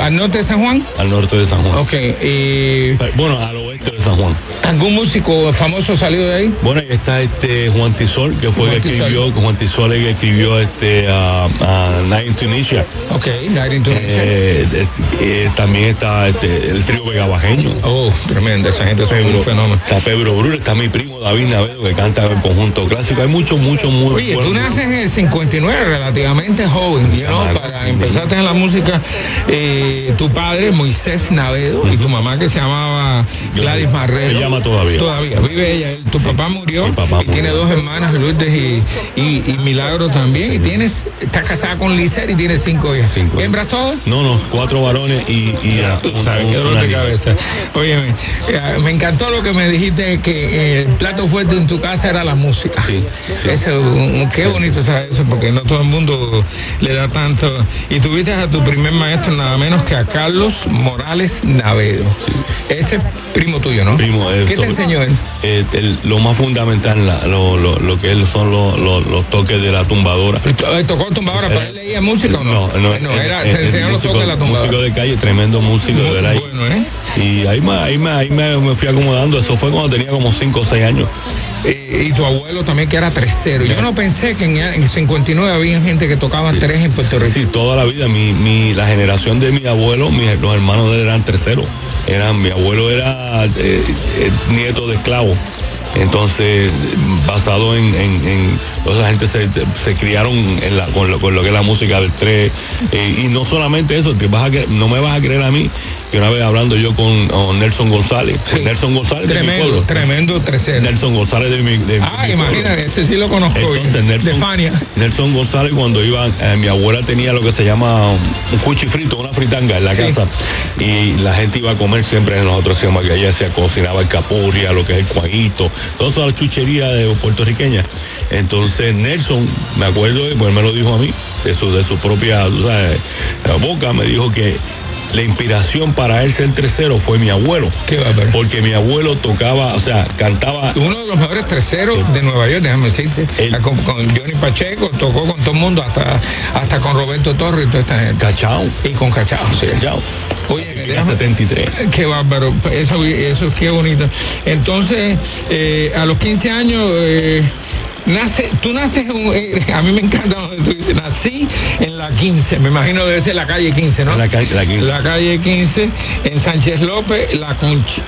¿Al norte de San Juan? Al norte de San Juan. Ok, y... Bueno, al oeste de San Juan. ¿Algún músico famoso salió de ahí? Bueno, ahí está este Juan Tisol, que fue el que escribió, Juan Tisol el que escribió este a Night in Tunisia. Ok, Night in Tunisia. Eh, eh, también está este, el trío Vegabajeño. Oh, tremendo, esa gente es un fenómeno. Está Pedro Brul, está mi primo David Navedo, que canta el conjunto clásico. Hay muchos, muchos, muchos. Oye, tú naces en el 59, relativamente joven, ¿no? Para empezar en la música, eh, tu padre, Moisés Navedo, y tu mamá que se llamaba Gladys Marrero. Se llama todavía. Todavía, vive ella. Tu papá murió y tiene dos hermanas, Lourdes y, y, Milagro también. Y tienes, estás casada con Lizer y tienes cinco hijas. Cinco. ¿Hembras todas? No, no, cuatro varones y, y de cabeza. Oye, eh, me encantó lo que me dijiste que eh, el plato fuerte en tu casa era la música. Sí, Eso, qué bonito saber eso, porque no todo el mundo le da tanto. Y tuviste a tu primer maestro nada menos que a Carlos Morales Navedo. Ese primo tuyo, ¿no? Primo, ¿Qué te enseñó él? Eh, lo más fundamental, lo, lo, lo, que él son los toques de la tumbadora. ¿Tocó tumbadora? ¿Pero él leía música o no? No, no, no era, enseñó los toques de la tumbadora. Músico de calle, tremendo músico, de verdad. Bueno, ¿eh? Y ahí, me, ahí, me, ahí me, fui acomodando, eso fue cuando tenía como 5 o 6 años. y tu abuelo también que era tercero. Yo no pensé que en, el 59 había gente que tocaba tres en Puerto Rico. Sí, toda la vida. Mi, mi, la generación de mi abuelo, los hermanos de él eran terceros. Eran, mi abuelo era eh, eh, nieto de esclavo. Entonces, basado en, en, en esa gente se, criaron con, lo, con, lo, que es la música del tres. Eh, y no solamente eso, vas a, no me vas a creer a mí que una vez hablando yo con, Nelson González, Nelson González tremendo, de mi pueblo. Tremendo tercero. Nelson González de mi, de, Ah, imagínate, ese sí lo conozco. Entonces, Nelson, de Fania. Nelson González cuando iba, eh, mi abuela tenía lo que se llama un cuchifrito, una fritanga en la casa. Y la gente iba a comer siempre, nosotros decíamos que ella se cocinaba el capuria, lo que es el cuajito, toda esa chuchería de puertorriqueña. Entonces Nelson, me acuerdo, pues me lo dijo a mí, de su, de su propia boca, me dijo que la inspiración para él ser tercero fue mi abuelo. Qué Porque mi abuelo tocaba, o sea, cantaba. Uno de los mejores terceros de Nueva York, déjame decirte. con, Johnny Pacheco, tocó con todo el mundo, hasta, hasta con Roberto Torres y toda esta gente. Cachao. Y con Cachao, sí. Cachao. Oye, déjame, 73. Qué bárbaro, eso, eso qué bonito. Entonces, eh, a los 15 años. Eh, Nace, tú naces, eh, a mí me encanta donde tú dices, nací en la 15, me imagino debe ser la calle 15, ¿no? La, calle, la 15. La calle 15, en Sánchez López, la,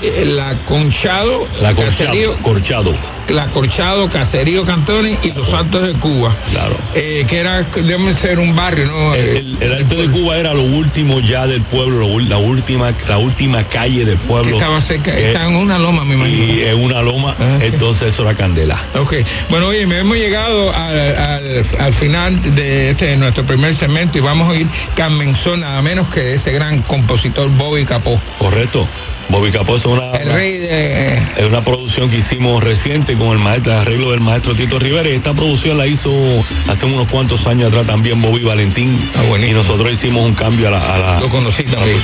eh, la Conchado, la Corchado, Corchado. La Corchado, Caserío Cantones y Los Altos de Cuba. Claro. Eh, que era, debe ser un barrio, ¿no? El, Alto de Cuba era lo último ya del pueblo, la última, la última calle del pueblo. estaba cerca, estaba en una loma, me imagino. Y en una loma, ah, entonces eso era Candela. Ok, bueno, oye, hemos llegado al, final de este nuestro primer segmento y vamos a ir Carmenzón, nada menos que ese gran compositor Bobby Capó. Correcto. Bobby Capó es una, es una producción que hicimos reciente con el maestro, el arreglo del maestro Tito Rivera. Y esta producción la hizo hace unos cuantos años atrás también Bobby Valentín. Ah, y nosotros hicimos un cambio a la. A la Lo conocí también.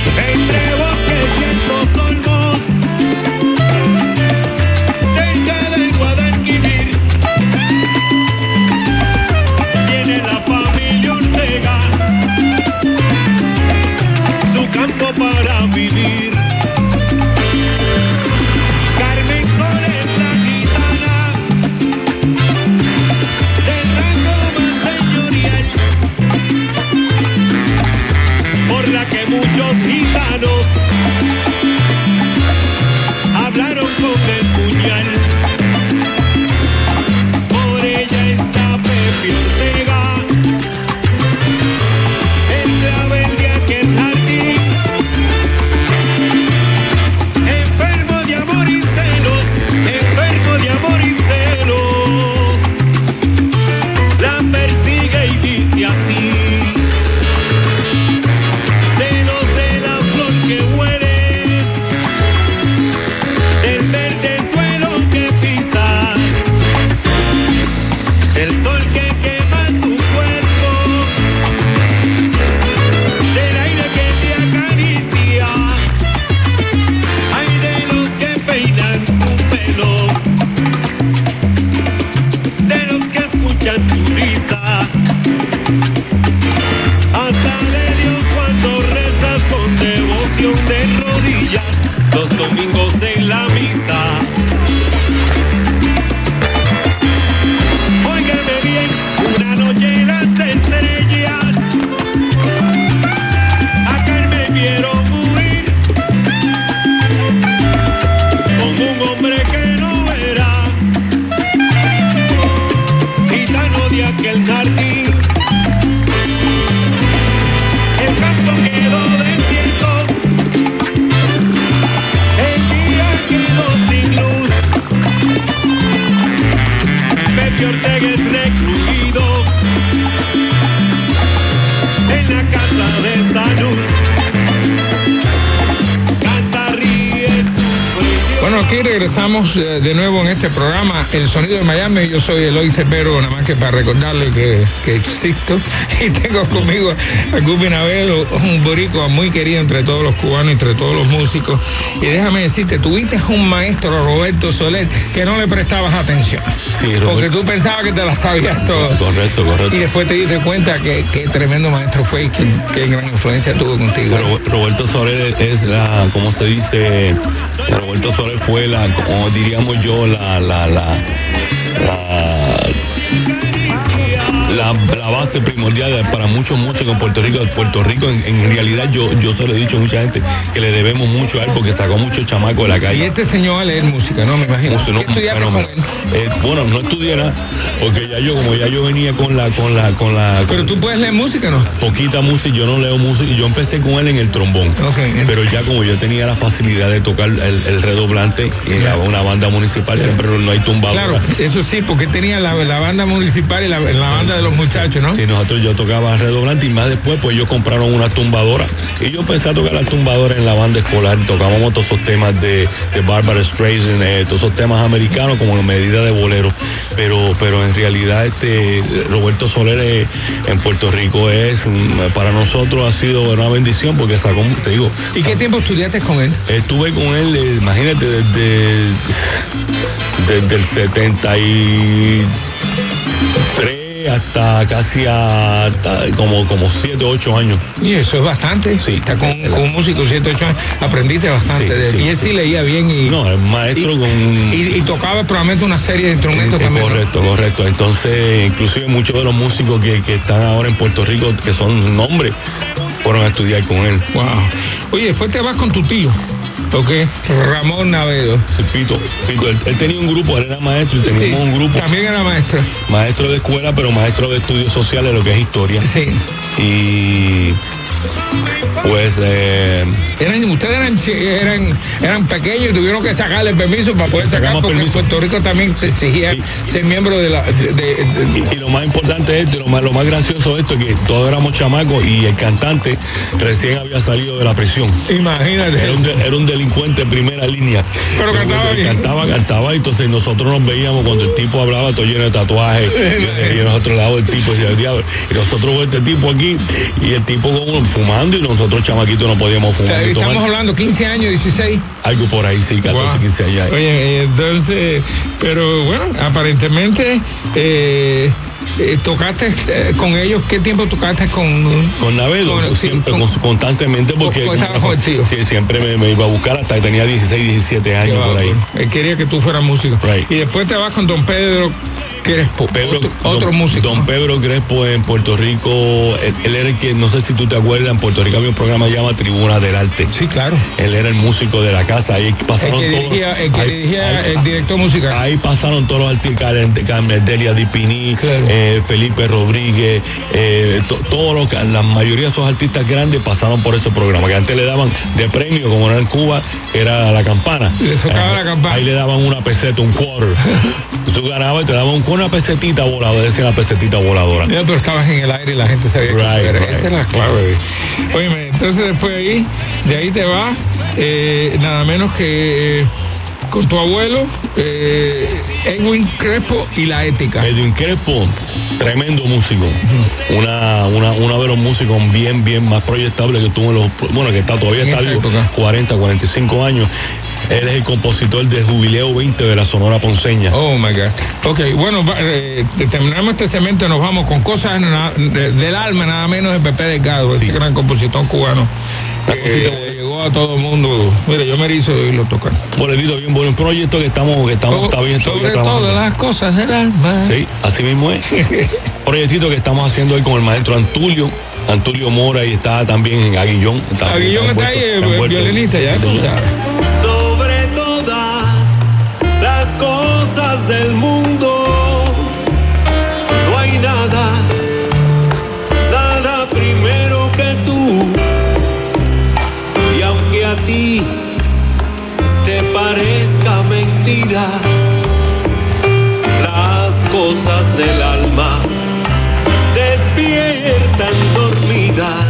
Este programa, El Sonido de Miami. Yo soy Eloy Cepero, nada más que para recordarle que, que existo. Y tengo conmigo a Gubi Navelo, un boricua muy querido entre todos los cubanos, entre todos los músicos. Y déjame decirte, tuviste un maestro, Roberto Soler, que no le prestabas atención. porque tú pensabas que te las sabías todas. Correcto, correcto. Y después te diste cuenta que, que tremendo maestro fue y qué gran influencia tuvo contigo. Roberto Soler es la, ¿cómo se dice? Roberto Soler fue la, como diríamos yo, la, la, la, la la, base primordial para muchos músicos en Puerto Rico. Puerto Rico, en, realidad, yo, yo se lo he dicho a mucha gente que le debemos mucho a él porque sacó muchos chamacos de la calle. Y este señor a leer música, ¿no? Me imagino. Eh, bueno, no estudiara porque ya yo, como ya yo venía con la, con la, con la. Pero tú puedes leer música, ¿no? Poquita música, yo no leo música. y Yo empecé con él en el trombón. Pero ya como yo tenía la facilidad de tocar el, redoblante en una banda municipal, siempre no hay tumbado. Claro, eso sí, porque tenía la, banda municipal y la, la banda de los muchachos, ¿no? Sí, nosotros yo tocaba redoblante y más después pues ellos compraron una tumbadora y yo empecé a tocar la tumbadora en la banda escolar, tocábamos todos esos temas de, de Barbara Streisand, eh, todos esos temas americanos como en de bolero, pero pero en realidad este Roberto Soler eh, en Puerto Rico es para nosotros ha sido una bendición porque sacó, te digo. ¿Y qué tiempo estudiaste con él? Estuve con él, eh, imagínate, desde, desde el 73 hasta casi hasta como como 7 o 8 años. Y eso es bastante. Sí. Está con, un músico 7 o 8 años. Aprendiste bastante. y él sí leía bien y. No, el maestro con. Y, tocaba probablemente una serie de instrumentos también. Correcto, correcto. Entonces, inclusive muchos de los músicos que, que están ahora en Puerto Rico, que son nombres, fueron a estudiar con él. Wow. Oye, después te vas con tu tío. Ok, Ramón Navedo. Sí, Pito, Pito. Él, tenía un grupo, él era maestro y teníamos un grupo. También era maestro. Maestro de escuela, pero maestro de estudios sociales, lo que es historia. Sí. Y pues eh, eran, ustedes eran, eran, eran pequeños y tuvieron que sacarle permiso para poder sacar porque en Puerto Rico también se exigía ser miembro de la y, lo más importante es lo más, lo más gracioso de esto es que todos éramos chamacos y el cantante recién había salido de la prisión. Imagínate. Era un, delincuente en primera línea. Pero cantaba bien. cantaba cantaba y entonces nosotros nos veíamos cuando el tipo hablaba todo lleno de tatuajes y, nosotros lado del tipo y, diablo, y nosotros con este tipo aquí y el tipo con fumando y nosotros chamaquitos no podíamos fumar. estamos hablando 15 años, 16. Algo por ahí, sí, 14, 15 años. Oye, entonces, pero bueno, aparentemente eh, eh, ¿Tocaste eh, con ellos? ¿Qué tiempo tocaste con...? Con Navedo, siempre, constantemente, porque... sí, siempre me, iba a buscar hasta que tenía 16, 17 años por ahí. Él quería que tú fueras músico. Y después te vas con Don Pedro Crespo, Pedro, otro, músico. Don Pedro Crespo en Puerto Rico, él, era el que, no sé si tú te acuerdas, en Puerto Rico había un programa llamado Tribuna del Arte. Sí, claro. Él era el músico de la casa, ahí pasaron el que dirigía, el, que dirigía el director musical. Ahí pasaron todos los artistas, Delia Dipini, eh, Felipe Rodríguez, eh, todos la mayoría de esos artistas grandes pasaron por ese programa, que antes le daban de premio, como era en Cuba, era la campana. Le la campana. Ahí le daban una peseta, un quarter. Tú ganabas y te daban una pesetita voladora, decía la pesetita voladora. Ya tú estabas en el aire y la gente sabía que Esa era la clave. Oye, entonces después de ahí, de ahí te vas, eh, nada menos que con tu abuelo, eh, Edwin Crespo y la ética. Edwin Crespo, tremendo músico. una, una, una de los músicos bien, bien más proyectables que tuvo en los, bueno, que está todavía está vivo, 40, 45 años. Él es el compositor del Jubileo 20 de la Sonora Ponceña. Oh my God. Ok, bueno, eh, terminamos este segmento, nos vamos con cosas del alma, nada menos de Pepe Delgado, ese gran compositor cubano. Eh, llegó a todo el mundo. Mire, yo me hizo de oírlo tocar. Bueno, bien, buen proyecto que estamos, que estamos, está bien, Sobre todas las cosas del alma. Sí, así mismo es. Proyectito que estamos haciendo hoy con el maestro Antulio. Antulio Mora y está también Aguillón. Está, Aguillón está, ahí, el eh, violinista, ya tú Sobre cosas del mundo, no hay nada, nada primero que tú. Y aunque a ti te parezca mentira, las cosas del alma despiertan dormidas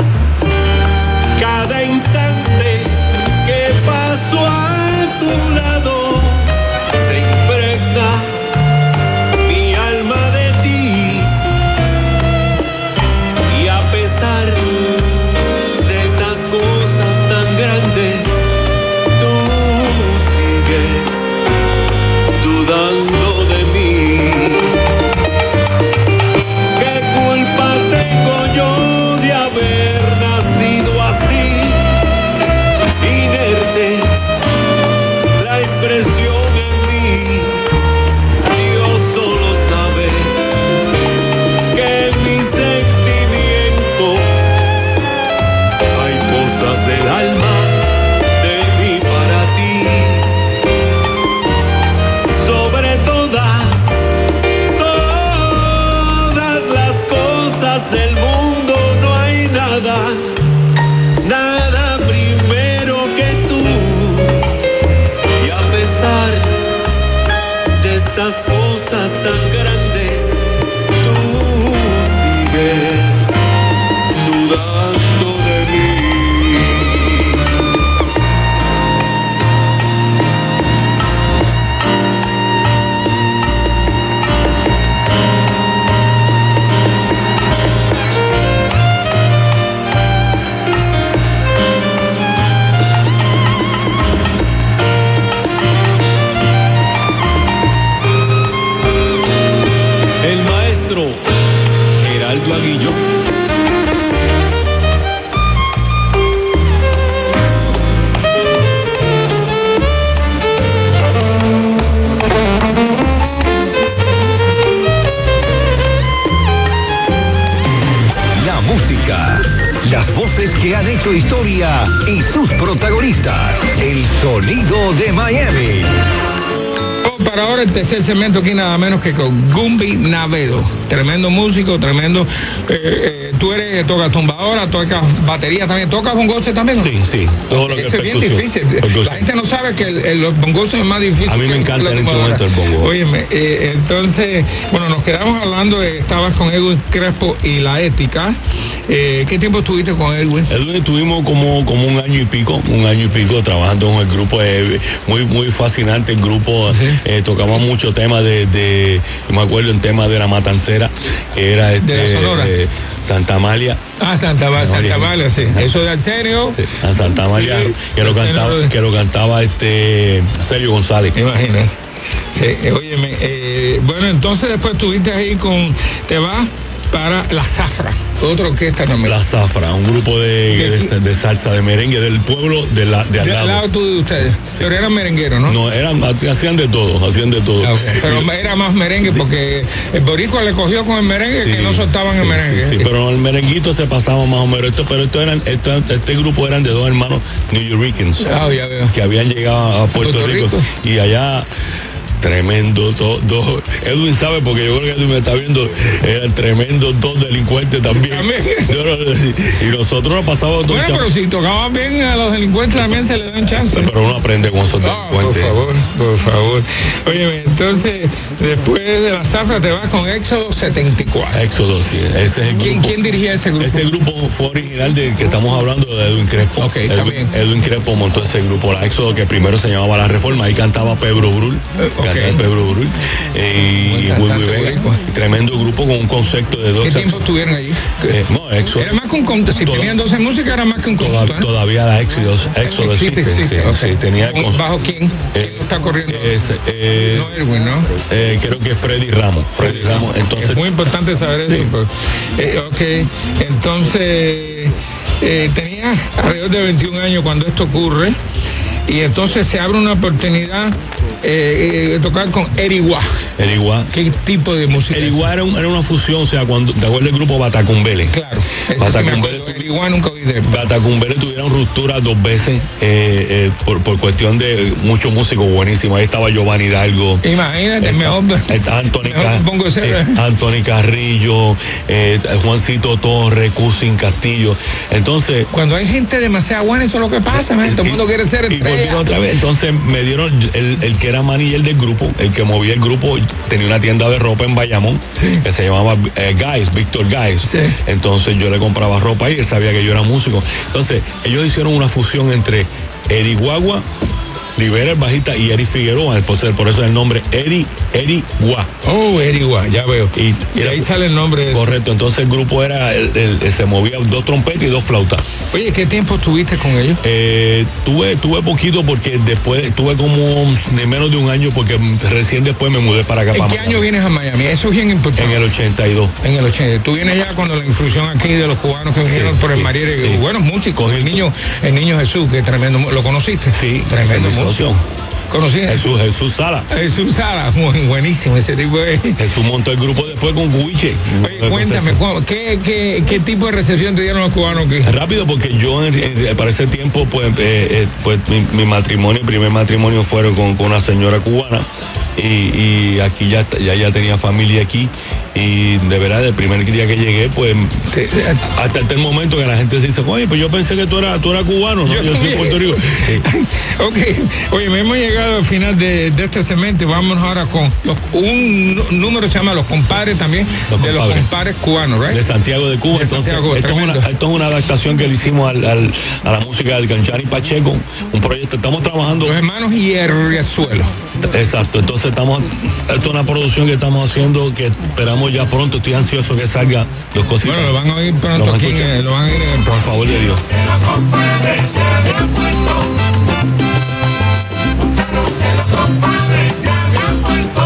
sonido de Miami. Para ahora el tercer segmento aquí nada menos que con Gumbi Navedo. Tremendo músico, tremendo. eh, eh, tú eres, tocas tumbadora, tocas batería también, tocas bongose también. Sí, sí. Todo lo que es bien difícil. Percusión. La gente no sabe que el, el- los bongos es más difícil. A mí me encanta la el tumbadora. instrumento del bongo. Óyeme, eh, entonces, bueno, nos quedamos hablando de, estabas con Edwin Crespo y la ética. Eh, ¿Qué tiempo estuviste con Edwin? Edwin estuvimos como, como un año y pico, un año y pico trabajando con el grupo, eh, muy muy fascinante el grupo, Sí. eh, tocamos muchos temas de, de, me acuerdo en tema de la matancera, que era este, De la Sonora. eh, Santa Amalia, Ah, Santa, Ba- Santa María, sí. Eso de Arsenio. sí, a Santa Amalia, Sí, que lo cantaba, que lo cantaba este Sergio González. Imagínate. Sí, óyeme, eh, bueno, entonces después estuviste ahí con, te vas para La Zafra, otra orquesta también. La Zafra, un grupo de, de, de salsa, de merengue del pueblo de, la, de al de al lado lado. tú de ustedes. Pero eran merengueros, ¿no? No, eran, hacían de todo, hacían de todo. Ah. Pero era más merengue porque el boricua le cogió con el merengue que Sí, no soltaban el merengue. Sí, pero el merenguito se pasaba más o menos. Esto, pero esto eran, esto- este grupo eran de dos hermanos New Yorkers Ah, que habían llegado a Puerto, Puerto Rico, Rico. y allá tremendo dos dos Edwin sabe porque yo creo que Edwin me está viendo eran tremendos dos delincuentes también, y nosotros nos pasábamos Bueno, pero si tocaban bien a los delincuentes también se les dan chance. pero uno aprende con esos Ah, por delincuentes favor, por favor. Oye, entonces, después de la zafra te vas con Éxodo 74. Éxodo sí, ese es el ¿Quién, grupo. quién dirigía ese grupo? Ese grupo fue original del que estamos hablando de Edwin Crespo. Ok, Edwin. Edwin Crespo montó ese grupo, la Éxodo, que primero se llamaba La Reforma. Ahí cantaba Pedro Brul. Eh, eh, y Willy Vega. Tremendo grupo con un concepto de dos. ¿Qué tiempo estuvieron allí? Eh, no. Era más que un conjunto. Si tenían 12 músicas, era más que un conjunto. ¿eh? Todavía la Éxodo, Éxodo Existe, existe. existe, sí, ok. sí, tenía ¿Con- con- ¿Bajo quién? ¿Quién eh, está corriendo? es, no Erwin, ¿no? creo que es Freddy Ramos. Freddy Ramos. Entonces, es muy importante saber eso. Pues. Ok, entonces tenía alrededor de 21 años cuando esto ocurre y entonces se abre una oportunidad eh, eh, de tocar con Eriguá. Eriguá. ¿Qué tipo de música? El igual era, un- era una fusión, o sea, cuando, ¿te acuerdas del grupo Batacumbele? Claro, sí Batacumbele. Eriguá nunca oí de. Batacumbele tuvieron ruptura dos veces eh, eh, por, por cuestión de muchos músicos buenísimos. Ahí estaba Giovanni Hidalgo. Imagínate, Está- mejor. está Anthony, mejor Anthony Carrillo, Juancito Torres, Cusin Castillo. Entonces, Cuando hay gente demasiado buena, eso es lo que pasa, man. todo el mundo quiere ser y volvieron estrella. otra vez. Entonces me dieron el, el que era manager del grupo, el que movía el grupo, tenía una tienda de ropa en Bayamón Sí. que se llamaba eh, Guys, Víctor Guys. Sí. Entonces yo le compraba ropa y él sabía que yo era músico. Entonces ellos hicieron una fusión entre Eri Guagua, Rivera el bajista y Eri Figueroa, por eso, por eso es el nombre Eri, Eri Gua. Oh, Eriguá, ya veo. Y, Y ahí sale el nombre. Correcto, entonces el grupo era, el- el- se movía dos trompetas y dos flautas. Oye, ¿qué tiempo estuviste con ellos? Eh, tuve, tuve poquito porque después, tuve como de menos de un año porque recién después me mudé para acá. ¿En para qué Miami. año vienes a Miami? Eso es bien importante. En el 82. En el 80. Tú vienes ya cuando la inclusión aquí de los cubanos que vinieron por el Mariere, sí. buenos músicos, el niño, el niño Jesús, que es tremendo, ¿lo conociste? Sí, tremendo mi Jesús, Jesús Sala. Jesús Sara, muy buenísimo ese tipo de... Jesús montó el grupo después con Guiche. Oye, cuéntame, cu- ¿qué, qué, qué tipo de recepción te dieron los cubanos aquí? Rápido, porque yo en- en- para ese tiempo, pues, eh, eh, pues mi, mi matrimonio, primer matrimonio fueron con, con una señora cubana y, y aquí ya, ya, ya tenía familia aquí y de verdad, el primer día que llegué, pues hasta el momento que la gente se dice, oye, pues yo pensé que tú eras, tú eras cubano, ¿no? Yo, soy de Puerto Rico. Sí. ok, oye, me hemos llegado al final de, de este segmento y vamos ahora con los- un nú- número que se llama Los Compadres también, Los de los Compadres. compadres cubanos, ¿right? De Santiago de Cuba. De Entonces, Santiago, esto, es una, tremendo. esto es una adaptación que le hicimos al, al- a la música del Canchani Pacheco, un proyecto, estamos trabajando. Los hermanos Hierriazuelo. Exacto, entonces estamos, esto es una producción que estamos haciendo que esperamos ya pronto, estoy ansioso que salga dos cositas. Bueno, lo van a oír pronto Lo van a aquí, eh, lo van a el Por favor de Dios. Compadres se habían muerto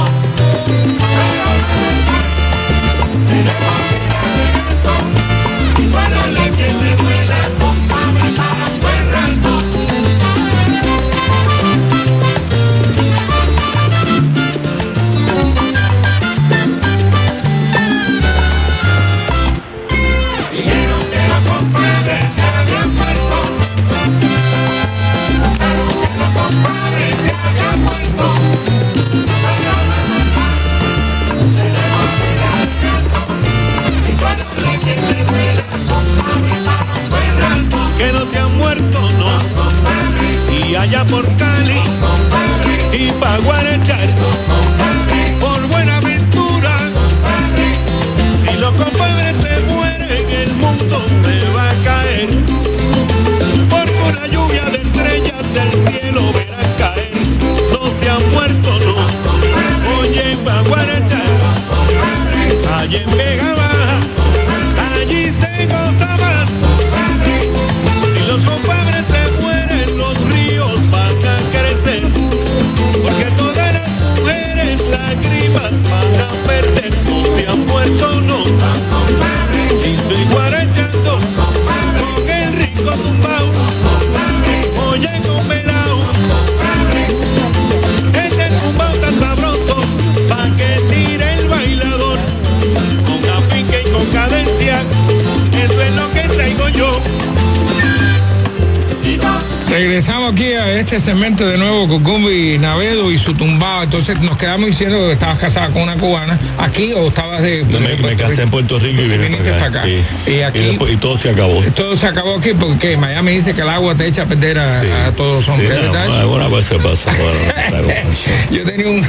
nos quedamos diciendo que estabas casada con una cubana aquí o estabas de. No, me, me casé en Puerto Rico y vine Viniste para acá. acá. sí. Y aquí- después- y todo se acabó. Todo se acabó aquí porque Miami dice que el agua te echa a perder a, Sí. a todos los hombres, Sí, no, cosa pasa. bueno, yo tenía un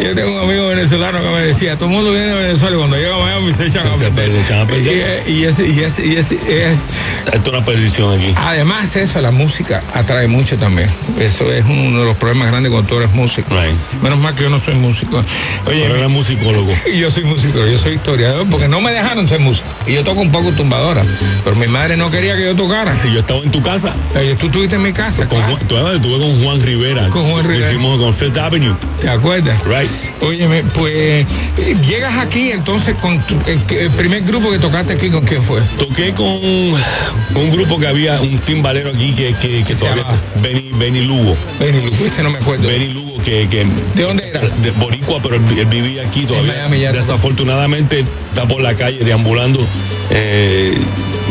yo tengo un amigo venezolano que me decía todo el mundo viene de Venezuela y cuando llega a Miami se echan a Se perder echan a perder. y, y ese y ese y es- Esto es una perdición aquí. además eso la música atrae mucho también eso es uno de los problemas grandes cuando tú eres músico Right. menos mal que yo no soy músico Pero oye era musicólogo. y yo soy músico, yo soy historiador, porque no me dejaron ser músico. Y yo toco un poco tumbadora, pero mi madre no quería que yo tocara. Si yo estaba en tu casa, Oye, tú estuviste en mi casa, con claro. Juan, tú estuve con Juan Rivera. Con Juan Rivera. Hicimos con Fifth Avenue. ¿te acuerdas? Right. Óyeme, pues eh, llegas aquí entonces con tu- el, el primer grupo que tocaste aquí, ¿con quién fue? Toqué con un grupo que había, un timbalero aquí que, que, que todavía. Benny, Benny Lugo. Benny Lugo, ese no me acuerdo. Benny Lugo, que, que. ¿De dónde era? De Boricua, pero él, él vivía aquí todavía. Miami ya. Desafortunadamente está por la calle deambulando. Eh,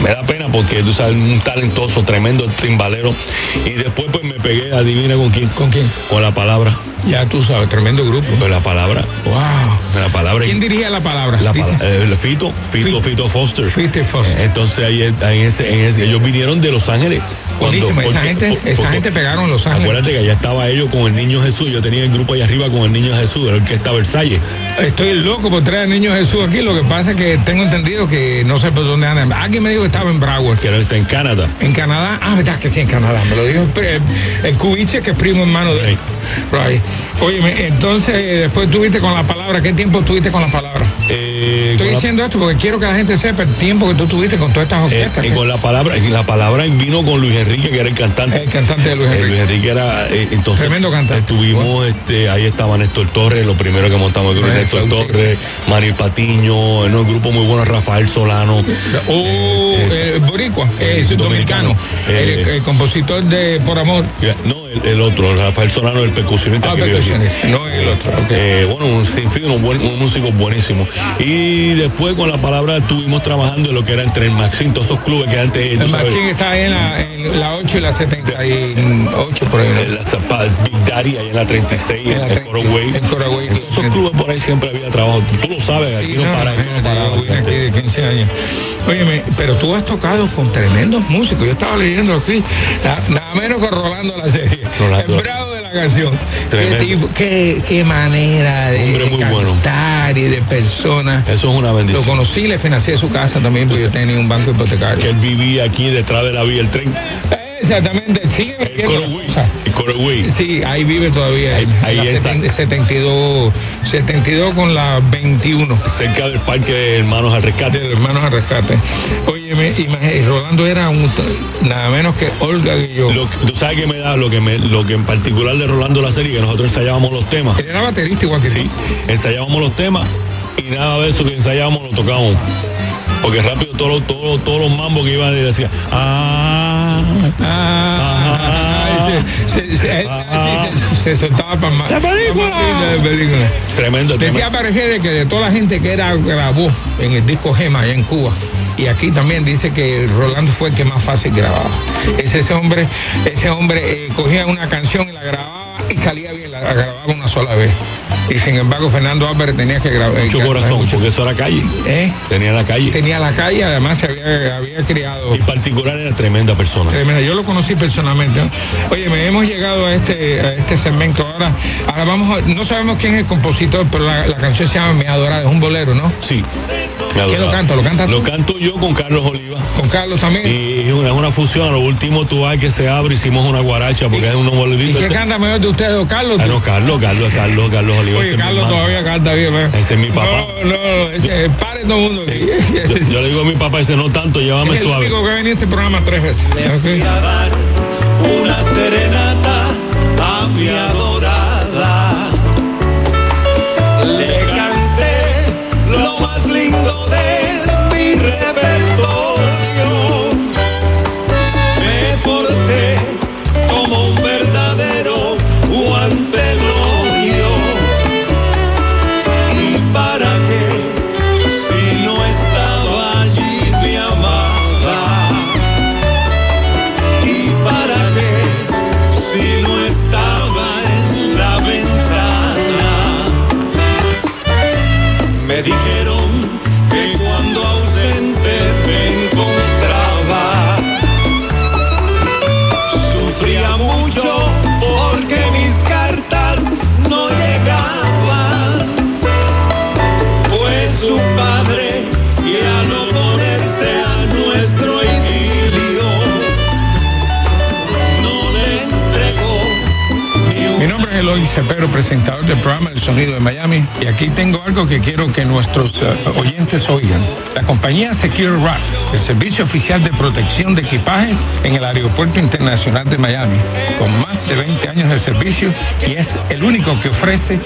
me da pena porque tú sabes, un talentoso, tremendo timbalero. Y después pues me pegué, adivina con quién. ¿Con quién? Con la palabra. Ya tú sabes, tremendo grupo. Con la palabra. Wow. La palabra. ¿Quién dirigía la palabra? La Dice. pala- eh, el Fito, Fito, Fito. Fito Foster. Fito Foster. Eh, Entonces ahí, en ese, en ese- ellos vinieron de Los Ángeles. Buenísimo, esa gente- esa gente pegaron Los Ángeles. Acuérdate que allá estaba ellos con el niño Jesús. Yo tenía el grupo allá arriba con el niño Jesús, el que estaba Versalles. Estoy loco por traer al niño Jesús aquí, lo que pasa es que tengo entendido que no sé por dónde anda. Alguien me dijo que estaba en Broward. que era está en Canadá. En Canadá, ah, verdad que sí, en Canadá, me lo dijo el, el, el Cubiche, que es primo hermano de él. Right. Óyeme, entonces, después tuviste con la palabra, ¿qué tiempo tuviste con la palabra? Eh, Estoy la- diciendo esto porque quiero que la gente sepa el tiempo que tú tuviste con todas estas eh, orquestas. y con la palabra, y la palabra vino con Luis Enrique, que era el cantante. el cantante de Luis Eh, Luis Enrique. Enrique era eh, entonces Tremendo cantante. Estuvimos, este, ahí estaba Néstor Torres, lo primero que montamos el Néstor. Torres, Mario Patiño, en un grupo muy bueno Rafael Solano. Oh, Eh, eh, Boricua, eh, eh, dominicano, el, el compositor de Por Amor. No, el, el otro, Rafael Solano, el percusionista Ah, que no el otro. bueno, un sinfín, un, buen, un músico buenísimo. Y después con la palabra estuvimos trabajando en lo que era entre el Maxim, todos esos clubes que antes... el sabes, Machín está ahí en la, en la 8 y la 78 por ahí. la Zapa- Big Daddy, ahí en la 36, En en, la el 36, Coroway. en Coroway. En esos clubes por ahí siempre había trabajo. Tú lo sabes, aquí no, no, para, aquí no imagínate, paraba, yo vine aquí de 15 años. Óyeme, pero tú has tocado con tremendos músicos. Yo estaba leyendo aquí, na- nada menos que Rolando la serie. Rolando. El bravo de la canción. Qué, tipo- qué, qué manera de, Hombre muy de bueno. cantar y de persona. Eso es una Lo bendición. conocí, le financié su casa también, porque yo tenía un banco Que hipotecario. él vivía aquí detrás de la vía, el tren. Exactamente, sigue cosa. El. Sí, ahí vive todavía. Ahí- ahí está. 70 72, 72 con la 21. Cerca del parque de Hermanos al Rescate. de hermanos al rescate. Óyeme, imagínate, Rolando era un, nada menos que Olga Guilló. Lo, tú sabes que me da lo que me, lo que en particular de Rolando la serie, que nosotros ensayábamos los temas. Él era baterista igual que tú. Sí, ensayábamos los temas y nada de eso que ensayábamos lo tocábamos. Porque rápido todos los, todos, los- mambos que iban y decía, ah, Ah, se, Ah. soltaba para más. ¡La película! La película. tremendo, Decía. Pareje que de toda la gente que era grabó en el disco Gema allá en Cuba. Y aquí también dice que Rolando fue el que más fácil grababa. Ese, ese hombre, ese hombre eh, cogía una canción y la grababa y salía bien, la grababa una sola vez. Y sin embargo, Fernando Álvarez tenía que grabar. Mucho corazón, porque eso era calle. ¿Eh? Tenía la calle. Tenía la calle, además se había, había criado. Y particular era tremenda persona. Tremenda. Yo lo conocí personalmente. Oye, me hemos llegado a este, a este segmento ahora. Ahora vamos a, no sabemos quién es el compositor, pero la, la canción se llama Mi Adorada, es un bolero, ¿no? Sí. ¿Quién lo canta? ¿Lo canta tú? Lo canto yo con Carlos Oliva. Con Carlos también. Y es una, una fusión. A lo último, tú que se abre, hicimos una guaracha porque es unos ¿Y boleritos. qué canta mejor de ustedes, Carlos? Ah, no, Carlos, Carlos, Carlos, Carlos Oliva. Oye, ese es mi Carlos todavía canta bien, ¿eh? Ese es mi papá. No, no, ese, pare todo el mundo. Yo, yo le digo a mi papá, dice, no tanto, llévame es el suave. único que ha venido a este programa tres veces. Le Ok. fui a dar una serenata a mi adorada. Le canté lo más lindo de mi repertorio. Cepero, presentador del programa El Sonido de Miami, y aquí tengo algo que quiero que nuestros eh, oyentes oigan. La compañía Secure Rock, el servicio oficial de protección de equipajes en el Aeropuerto Internacional de Miami, con más de 20 años de servicio y es el único que ofrece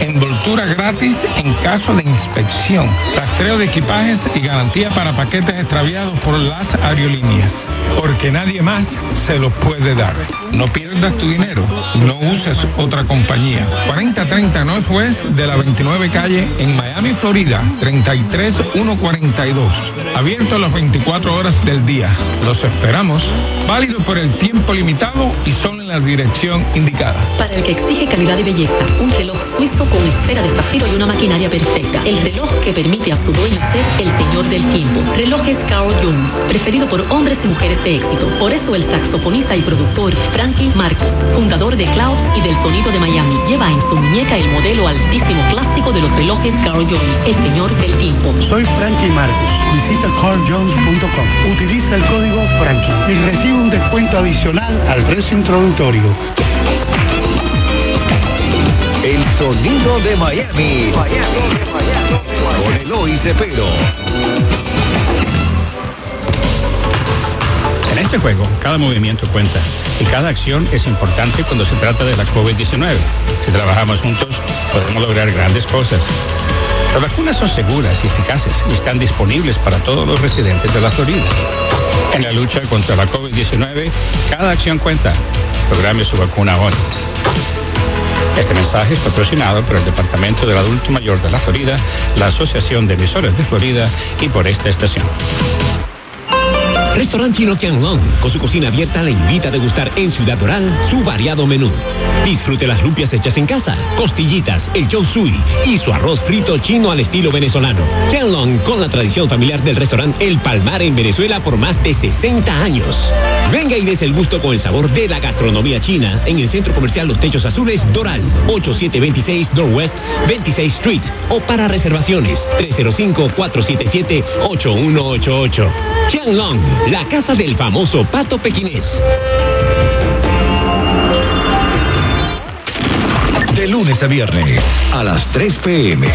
envoltura gratis en caso de inspección, rastreo de equipajes y garantía para paquetes extraviados por las aerolíneas. Porque nadie más se los puede dar. No pierdas tu dinero, no uses otra compañía. 4030 Northwest de la 29 calle en Miami, Florida, 33142. Abierto las 24 horas del día. Los esperamos. Válido por el tiempo limitado y solo en la dirección indicada. Para el que exige calidad y belleza, un reloj suizo con esfera de zafiro y una maquinaria perfecta. El reloj que permite a su dueño ser el señor del tiempo. Relojes Carl Jones, preferido por hombres y mujeres de éxito. Por eso el saxofonista y productor Frankie Marcus, fundador de Clouds y del sonido de Miami, lleva en su muñeca el modelo altísimo clásico de los relojes Carl Jones, el señor del tiempo. Soy Frankie Marcos. Visita carljones.com. Utiliza el código Frankie y recibe un descuento adicional al precio introductorio. El sonido de Miami. Con Eloy Cepero. Este juego, cada movimiento cuenta y cada acción es importante cuando se trata de la COVID-19. Si trabajamos juntos, podemos lograr grandes cosas. Las vacunas son seguras y eficaces y están disponibles para todos los residentes de la Florida. En la lucha contra la COVID-19, cada acción cuenta. Programe su vacuna hoy. Este mensaje es patrocinado por el Departamento del Adulto Mayor de la Florida, la Asociación de Emisoras de Florida y por esta estación. Restaurant Chino Qian Long, con su cocina abierta, le invita a degustar en Ciudad Doral su variado menú. Disfrute las lupias hechas en casa, costillitas, el chow sui y su arroz frito chino al estilo venezolano. Qian Long, con la tradición familiar del restaurante El Palmar en Venezuela por más de 60 años. Venga y des el gusto con el sabor de la gastronomía china en el Centro Comercial Los Techos Azules Doral, 8726 Northwest 26 Street o para reservaciones 305-477-8188. Qianlong, la casa del famoso pato pequinés. De lunes a viernes a las 3 p.m.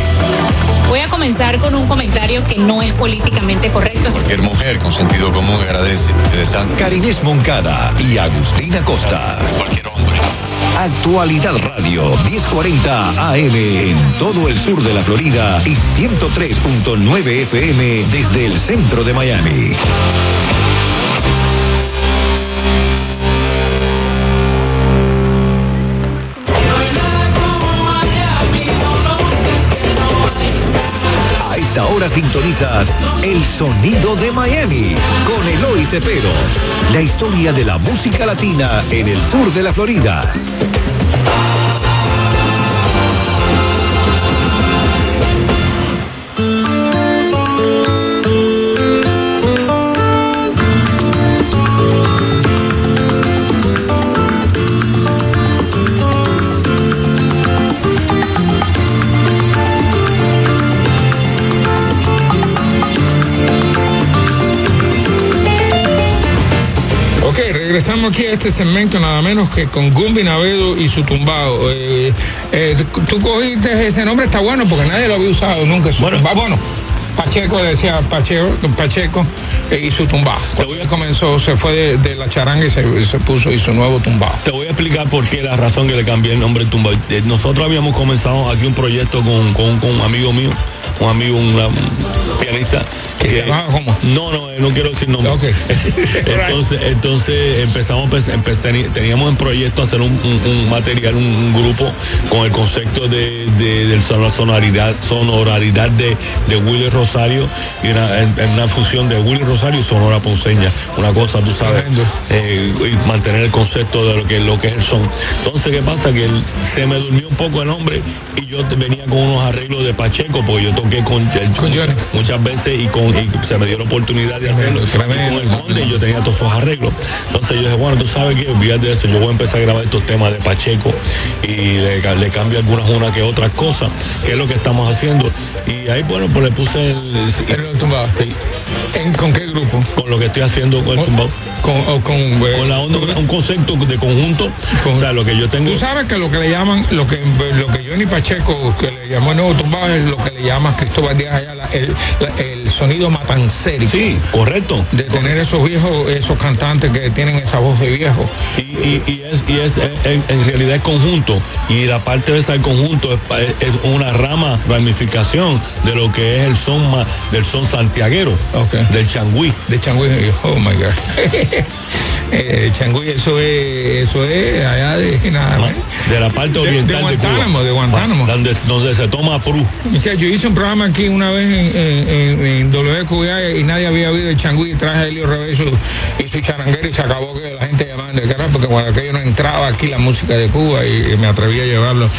Voy a comenzar con un comentario que no es políticamente correcto. Cualquier mujer con sentido común agradece. Interesante. Carinés Moncada y Agustina Costa. Cualquier hombre. Actualidad Radio 1040 AM en todo el sur de la Florida y 103.9 FM desde el centro de Miami. Sintonizas El Sonido de Miami con Eloy Cepero. La historia de la música latina en el sur de la Florida. Regresamos aquí a este segmento nada menos que con Gumbi Navedo y su tumbado. Eh, eh, tú cogiste ese nombre, está bueno porque nadie lo había usado nunca. Su Bueno. tumbado. bueno, Pacheco decía Pacheco, Pacheco eh, y su tumbado. Cuando él comenzó, se fue de, de la charanga y se, se puso y su nuevo tumbado. Te voy a explicar por qué la razón que le cambié el nombre Tumba. Eh, Nosotros habíamos comenzado aquí un proyecto con, con- con un amigo mío, un amigo, una- un pianista. ¿Que se llamaba cómo? No, no, eh, no quiero decir nombre. Entonces, entonces empezamos, pues, empe- teníamos en proyecto hacer un, un- un material, un, un grupo con el concepto de, de, son- la sonoridad, sonoraridad de, de Willy Rosario y en, en una fusión de Willy Rosario y Sonora Ponceña. Una cosa, tú sabes, eh, y mantener el concepto de lo que, lo que es el son. Entonces, ¿qué pasa? Que el- se me durmió un poco el nombre y yo venía con unos arreglos de Pacheco, porque yo toqué con, Con muchas veces y, con, se me dio la oportunidad de hacerlo. Tremendo, Y con el conde y yo tenía todos esos arreglos. Entonces yo dije, bueno, tú sabes que olvídate de eso, yo voy a empezar a grabar estos temas de Pacheco y le, le cambio algunas una que otras cosas, que es lo que estamos haciendo. Y ahí, bueno, pues le puse el, tumbado. Sí. ¿En, ¿Con qué grupo? con lo que estoy haciendo con el tumbado. Con, o con, eh, Con la onda, un concepto de conjunto, o sea, lo que yo tengo. Tú sabes que lo que le llaman, lo que lo que Johnny Pacheco, que le llamó el nuevo tumbado, es lo que le llama Cristóbal Díaz Ayala, el, la- el sonido matancérico. Sí, correcto. De tener esos viejos, esos cantantes que tienen esa voz de viejo. Y, y, y es, y es en, en realidad es conjunto y la parte de ese conjunto es, es una rama, ramificación de lo que es el son del son santiaguero, Ok. del changüí. De Changüí, oh my God. eh, Changüí, eso es, eso es allá de nada. De la parte oriental de de. Guantánamo, de Guantánamo. Donde, donde se toma Prú. Muchachos, yo hice un programa aquí una vez en, en, en, en WQA y nadie había oído el changüí y traje a Elio Revés y su charanguero y se acabó que la gente llamando el carajo porque cuando aquello no entraba aquí la música de Cuba y, me atreví a llevarlo.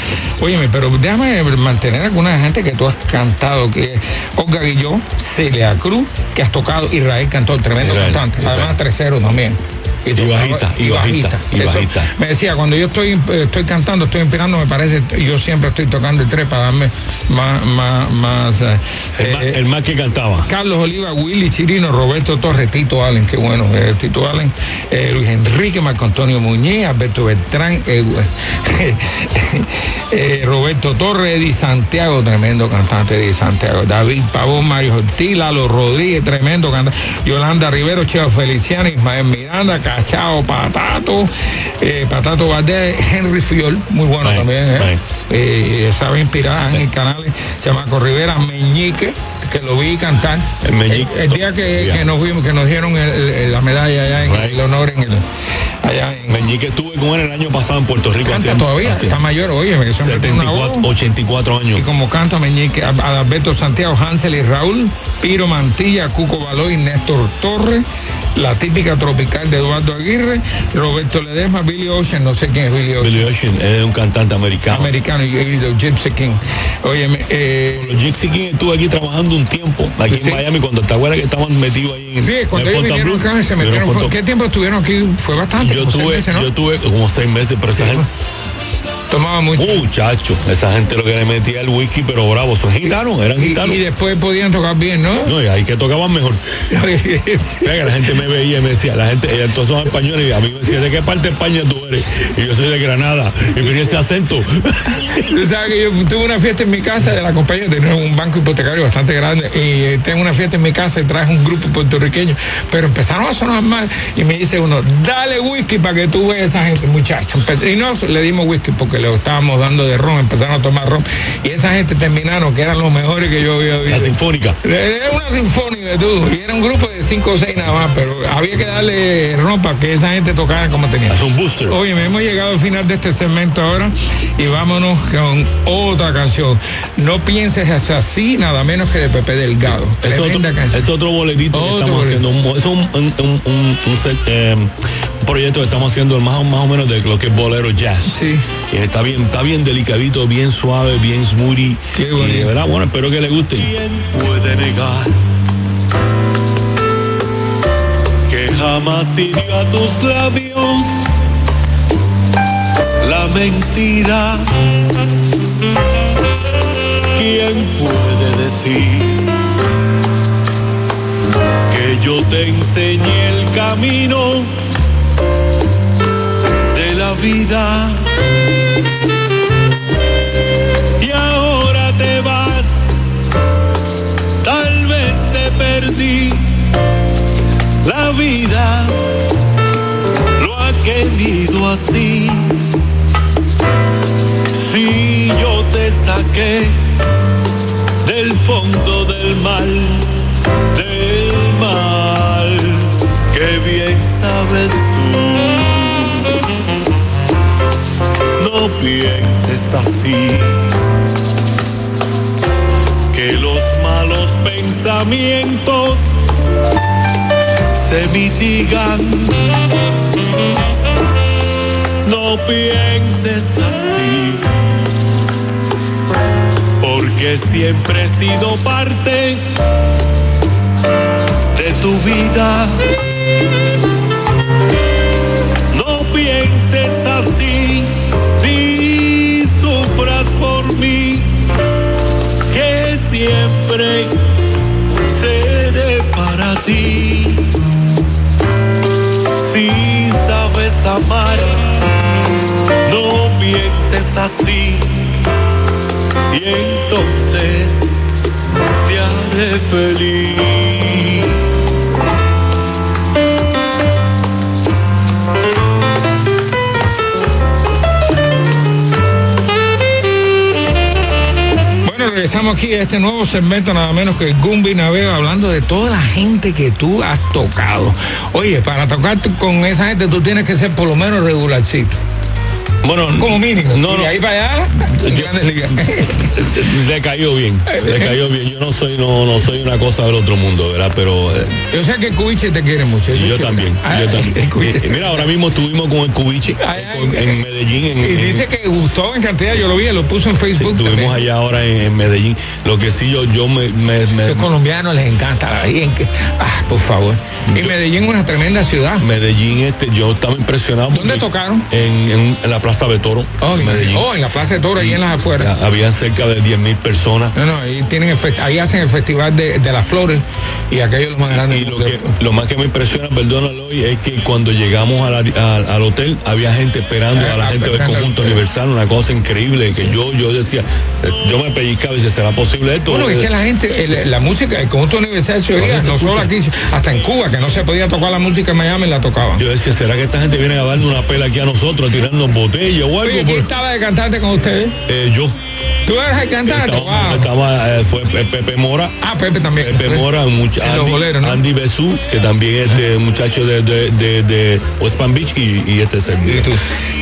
Óyeme, pero déjame mantener alguna gente que tú has cantado, que es Olga Guilló, Celia Cruz, que has tocado, Israel cantó, tremendo Israel, cantante, Israel. además tercero también. Y bajita, y bajita, y Eso, bajita. Me decía, cuando yo estoy estoy cantando, estoy inspirando, me parece, yo siempre estoy tocando el tres para darme más, más, más eh, El, más, eh, el más que cantaba. Carlos Oliva, Willy Chirino, Roberto Torres, Tito Allen, qué bueno, eh, Tito Allen, eh, Luis Enrique, Marco Antonio Muñiz, Alberto Beltrán, Roberto Torres, Eddie Santiago, tremendo cantante Eddie Santiago, David Pavón, Mario Ortiz, Lalo Rodríguez, tremendo cantante, Yolanda Rivero, Cheo Feliciano, Ismael Miranda, Cachao, Patato, eh, Patato Valdés, Henry Fiol, muy bueno Right, también, eh. right. Eh, sabe inspirar en canales, Chamaco Rivera, Meñique, que lo vi cantar. El Meñique. El, el día que, que nos vimos, que nos dieron el- la medalla allá en Right. el honor en el, allá en Meñique estuve con él el año pasado en Puerto Rico. canta haciendo- todavía, haciendo está mayor, oye, eso me tiene una 74, voz. 84 años. Y como canta Meñique, a- a Alberto Santiago, Hansel y Raúl, Piro Mantilla, Cuco Baloy, Néstor Torres, la típica tropical de Eduardo Aguirre, Roberto Ledesma, Billy Ocean, no sé quién es Billy Ocean. Billy Ocean es un cantante americano. Americano y, y los Gypsy King. Óyeme, eh, Los Gypsy King estuve aquí trabajando un tiempo, aquí Sí. en Miami, cuando te acuerdas que estaban metidos ahí en, Sí, cuando en ellos Fontainebleau. vinieron acá se Estuvieron metieron. en fue- ¿Qué tiempo estuvieron aquí? Fue bastante. Yo tuve, meses, ¿no? yo tuve como seis meses, pero esa gente, Tomaba mucho. muchacho, esa gente lo que le metía el whisky, pero bravo, son gitanos, eran gitanos. y después podían tocar bien, ¿no? No, y ahí que tocaban mejor. Mira la gente me veía y me decía, la gente, ellos todos son españoles, y a mí me decía, ¿de qué parte de España tú eres? Y yo soy de Granada, y tenía ese acento. Tú sabes que yo tuve una fiesta en mi casa de la compañía, tenía un banco hipotecario bastante grande y eh, tengo una fiesta en mi casa y traje un grupo puertorriqueño, pero empezaron a sonar mal y me dice uno, dale whisky para que tú veas esa gente, muchachos. Y no le dimos whisky porque le estábamos dando de ron, empezaron a tomar ron y esa gente terminaron que eran los mejores que yo había oído. La sinfónica. Era una sinfónica, tú, y era un grupo de cinco o seis nada más, pero había que darle ron para que esa gente tocara como tenía. Es un booster. Oye, me hemos llegado al final de este segmento ahora y vámonos con otra canción. No pienses así, nada menos que de Pepe Delgado. Es otro, es otro boletito que estamos boleto. haciendo. un- Es un, un, un- eh, un proyecto que estamos haciendo más, o- más o menos de lo que es bolero jazz. Sí. Y está bien, está bien delicadito, bien suave, bien smoothie. Qué Y bonito. de verdad, bueno, espero que le guste. ¿Quién puede negar que jamás hirió a tus labios la mentira? ¿Quién puede decir que yo te enseñé el camino vida. Y ahora te vas, tal vez te perdí. La vida lo ha querido así. Si yo te saqué del fondo del mal, del mal, que bien sabes tú. No pienses así, que los malos pensamientos se mitigan. No pienses así, porque siempre he sido parte de tu vida. Y entonces te haré feliz. Bueno, regresamos aquí a este nuevo segmento, nada menos que Gumbi Navega, hablando de toda la gente que tú has tocado. Oye, para tocar con esa gente tú tienes que ser por lo menos regularcito. Bueno, Como mínimo. No, y no. de ahí para allá, grandes ligas. Le cayó bien, le cayó bien. Yo no soy no, no soy una cosa del otro mundo, ¿verdad? Pero eh, Yo sé que el Cubiche te quiere mucho. yo también, yo también. Eh, Mira, ahora mismo estuvimos con el Cubiche Ay, ay, con- ay. en Medellín. En, Y en- dice que gustó en cantidad, yo lo vi, lo puso en Facebook. Estuvimos allá ahora en, en Medellín. Lo que sí yo, yo me, me, me- Esos colombianos les encanta gente. Ah, por favor. Y Medellín es una tremenda ciudad. Medellín, este, yo estaba impresionado. ¿Dónde tocaron? En la Plaza Oh, en en- Medellín. oh, en la Plaza de Toro, ahí en las afueras. Ya, Habían cerca de 10 mil personas. No, no, ahí, tienen ahí hacen el festival de, de las flores y aquello lo más grande. Y lo, que, lo más que me impresiona, perdónalo hoy, es que cuando llegamos a la- al- al hotel había gente esperando Ah, a la gente del conjunto universal, una cosa increíble que yo yo decía, eh, yo me pellizcaba y decía, ¿será posible esto? Bueno, es que la gente, el- la música, el conjunto universal se oía, no solo aquí, hasta en Cuba, que no se podía tocar la música en Miami, la tocaban. Yo decía, ¿será que esta gente viene a darle una pela aquí a nosotros, a tirarnos botellas o algo? Oye, ¿quién Por- estaba de cantante con ustedes? Eh, yo. ¿Tú eras el cantante? Estaba, Wow. estaba, eh, fue Pe- Pepe Mora. Ah, Pepe también. Pepe Mora, mucha- Andy, boleros, ¿no? Andy Besú, que también es de muchacho de, de, de, de West Palm Beach y, y este es tú.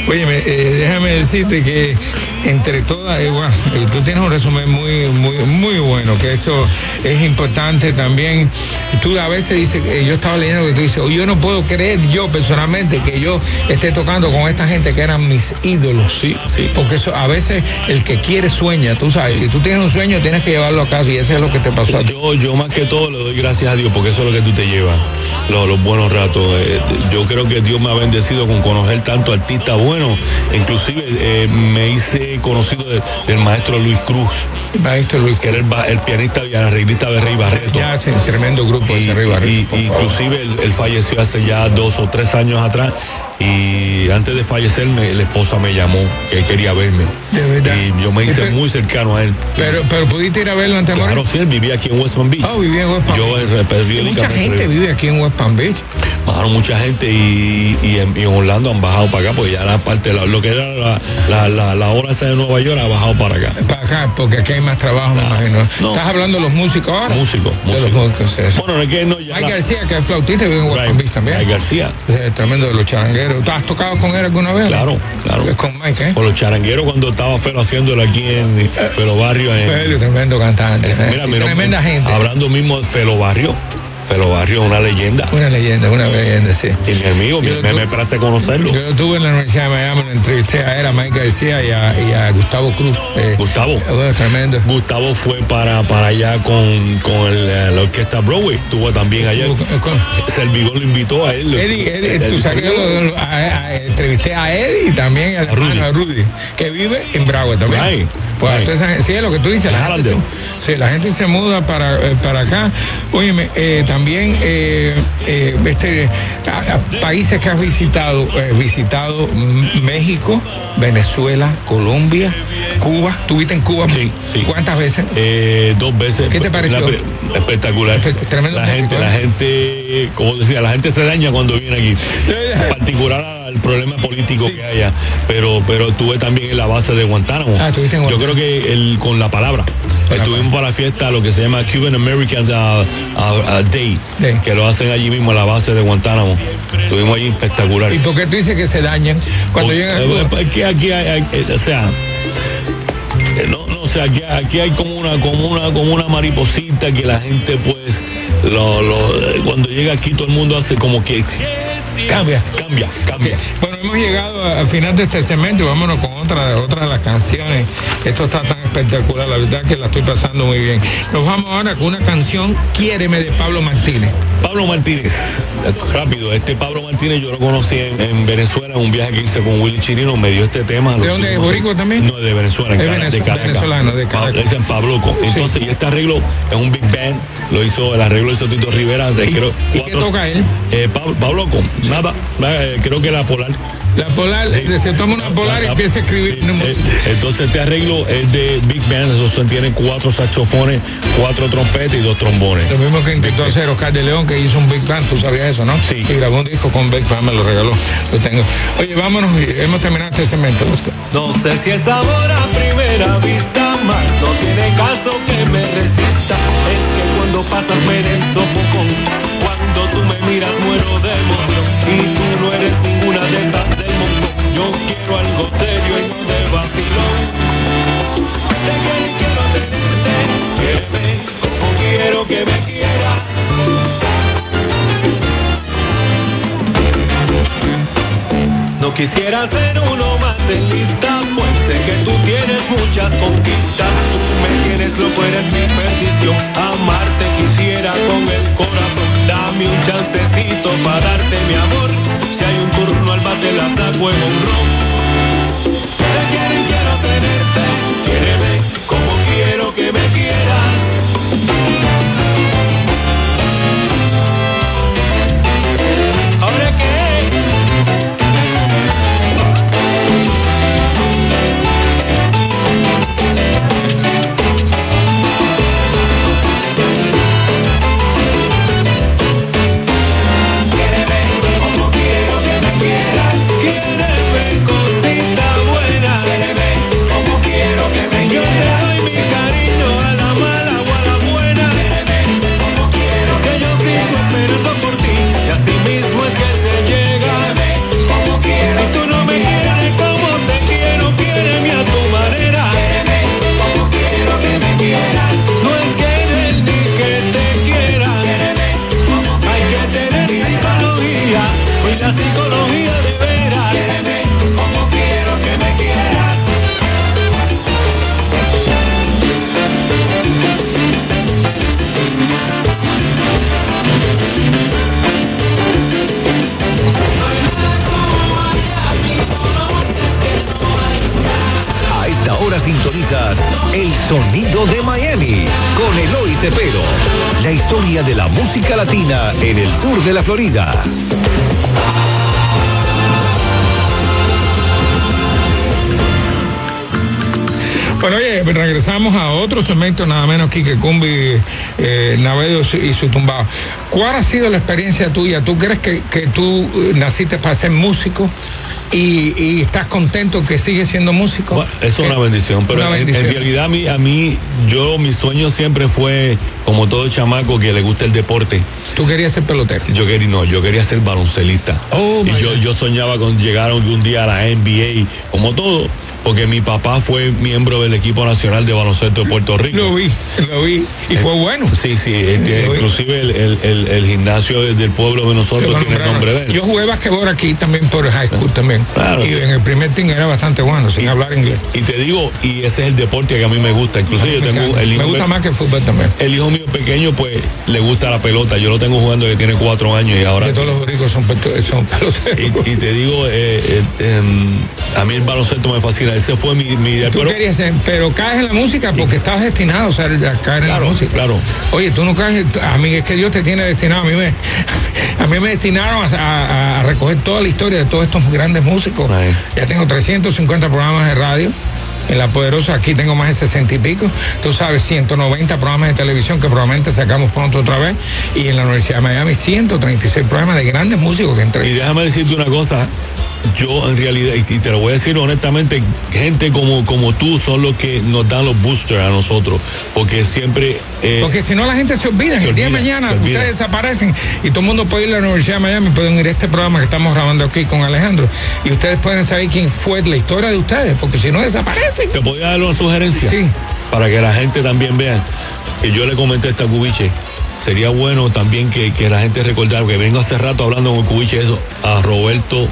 Óyeme, eh, déjame decirte que entre todas, eh, bueno, eh, tú tienes un resumen muy, muy, muy bueno, que eso es importante también. Tú a veces dices, eh, yo estaba leyendo que tú dices, "Oh, yo no puedo creer yo personalmente que yo esté tocando con esta gente que eran mis ídolos. Sí, sí. Porque eso, a veces el que quiere sueña, tú sabes, si tú tienes un sueño tienes que llevarlo a casa y eso es lo que te pasó. Yo, yo más que todo le doy gracias a Dios porque eso es lo que tú te llevas, los, los buenos ratos. Eh, yo creo que Dios me ha bendecido con conocer tanto artistas buenos. Inclusive eh, me hice conocido de- del maestro Luis Cruz, Maestro Luis, que era el, el pianista y arreglista de Rey Barreto. ya hacen tremendo grupo Y, ese arriba. y- inclusive él, él falleció hace ya dos o tres años atrás y antes de fallecerme la esposa me llamó que quería verme De verdad. y yo me hice Pero- muy cercano a él Pero, pero pudiste ir a verlo antes de claro sí él vivía aquí en West Palm Beach Oh, vivía en West Palm yo Beach. eh, Mucha gente vive aquí en West Palm Beach. bajaron mucha gente y, y en, y en Orlando han bajado para acá porque ya la parte la- lo que era la, la, la, la hora esa de Nueva York ha bajado para acá Para acá, porque aquí hay más trabajo, me No, imagino. no. ¿Estás hablando de los músicos ahora? músico De los músico músicos, eso. bueno no es que no ya la- García, que es flautista, vive en West Palm Beach también. Mike García Eh, tremendo de los charangueros. ¿Tú has tocado con él alguna vez? Claro, claro. Es con Mike, ¿eh? Con los charangueros cuando estaba Felo haciéndolo aquí en Felo Barrio. En, tremendo cantante. ¿eh? mira, mira, tremenda gente. Hablando mismo de Felo Barrio. Felo Barrio es una leyenda. Una leyenda, una leyenda, sí. Y mi amigo, Yo me, me, place conocerlo. Yo lo tuve en la Universidad de Miami, lo entrevisté a él, a Mike García y a, y a Gustavo Cruz. Eh, Gustavo. bueno, tremendo. Gustavo fue para, para allá con, con el, eh, la orquesta Broadway. Estuvo también allá. Servigón lo invitó a él. Eddie, Eddie, tú sabes que yo entrevisté a Eddie y también A Rudy. Rudy, que vive en Broward también. Right, Pues right. entonces, sí, es lo que tú dices. La gente, se, sí, la gente se muda para, eh, para acá Óyeme, eh, también eh, eh, este, a- a países que has visitado, eh, visitado México, Venezuela, Colombia, Cuba. ¿Tuviste en Cuba? Sí, sí. ¿Cuántas veces? Eh, dos veces. ¿Qué te pareció? La espectacular. Tremendo la gente, la gente, como decía, la gente se daña cuando viene aquí. En particular al problema político que haya. Pero, pero estuve también en la base de Guantánamo. Ah, en Yo Guantánamo. creo que el, con la palabra. Estuvimos para la fiesta, lo que se llama Cuban American uh, uh, uh, Sí. que lo hacen allí mismo en la base de Guantánamo. Estuvimos allí espectacular. ¿Y por qué tú dices que se dañan cuando O- llegan a eh, Cuba? Es que aquí hay, hay- eh, o sea, eh, no, no, o sea, aquí, aquí hay como una, como una, como una mariposita que la gente pues, lo, lo- cuando llega aquí todo el mundo hace como que Cambia. cambia, cambia. Bueno, hemos llegado al final de este segmento y vámonos con otra, otra de las canciones. Esto está tan espectacular, la verdad que la estoy pasando muy bien. Nos vamos ahora con una canción, Quiéreme, de Pablo Martínez. Pablo Martínez, rápido, este Pablo Martínez yo lo conocí en, en Venezuela, en un viaje que hice con Willy Chirino, me dio este tema. ¿De dónde boricua también? No, de Venezuela, en Es Cara- de venezol- Caracas. venezolano, de Caracas. Es en Pabloco. Entonces, y este arreglo es un big band, lo hizo, el arreglo lo hizo Tito Rivera, de, ¿Y- creo, y qué toca él? Eh, Pablo, Pabloco, nada, eh, creo que la Polar. La polar, Sí. se toma una polar y La- empieza a escribir. sí, eh, entonces este arreglo es de Big Band, esos tiene cuatro saxofones, cuatro trompetas y dos trombones. Lo mismo que intentó Big hacer Oscar de León, que hizo un Big Band, tú sabías eso, ¿no? Sí. Y grabó un disco con Big Band, me lo regaló, lo tengo. Oye, vámonos, hemos terminado este segmento. No sé si es amor a primera vista, más no tiene caso que me resista. Es que cuando pasas me otro segmento, nada menos aquí que Cumbi, eh, Navedo y su tumbado. ¿Cuál ha sido la experiencia tuya? ¿Tú crees que, que tú eh, naciste para ser músico y, y estás contento que sigues siendo músico? Bueno, es una Eh, bendición, pero una en-. En, realidad a mí, a mí, yo, mi sueño siempre fue, como todo chamaco que le gusta el deporte, Tú querías ser pelotero. yo quería, no, yo quería ser baloncelista. Oh, y yo, yo soñaba con llegar algún día a la NBA, como todo, porque mi papá fue miembro del equipo nacional de baloncesto de Puerto Rico. Lo vi, lo vi. Y Eh, fue bueno. Sí, sí, este, inclusive el, el- el- el gimnasio de- del pueblo de nosotros tiene el nombre de él. Yo jugué basquetbol aquí también por high school también. Claro, y sí. en el primer team era bastante bueno, sin hablar inglés. Y te digo, y ese es el deporte que a mí me gusta. Inclusive yo tengo el hijo Me gusta más que el fútbol también. El hijo mío pequeño, pues, le gusta la pelota. Yo lo tengo jugando que tiene cuatro años y ahora... Que todos los ricos son, son. Y, y te digo, eh, eh, em, a mí el baloncesto me fascina. Ese fue mi, mi. Tú Pero querías pero caes en la música porque estás destinado o sea, a caer en la música. Claro. Oye, tú no caes, a mí es que Dios te tiene destinado, a mí me, a mí me destinaron a, a- a recoger toda la historia de todos estos grandes músicos. Ya tengo 350 programas de radio. En La Poderosa aquí tengo más de 60 y pico. Tú sabes, 190 programas de televisión que probablemente sacamos pronto otra vez. Y en la Universidad de Miami, 136 programas de grandes músicos que Y entrevistan. déjame decirte una cosa, yo en realidad, y te lo voy a decir honestamente, gente como, como tú son los que nos dan los boosters a nosotros, porque siempre... eh, Porque si no la gente se olvida, se el día de mañana ustedes desaparecen y todo el mundo puede ir a la Universidad de Miami, pueden ir a este programa que estamos grabando aquí con Alejandro y ustedes pueden saber quién fue la historia de ustedes, porque si no desaparecen. ¿Te podría dar una sugerencia? Sí. Para que la gente también vea, que yo le comenté a esta cubiche, sería bueno también que, que la gente recordara, que vengo hace rato hablando con cubiche eso, a Roberto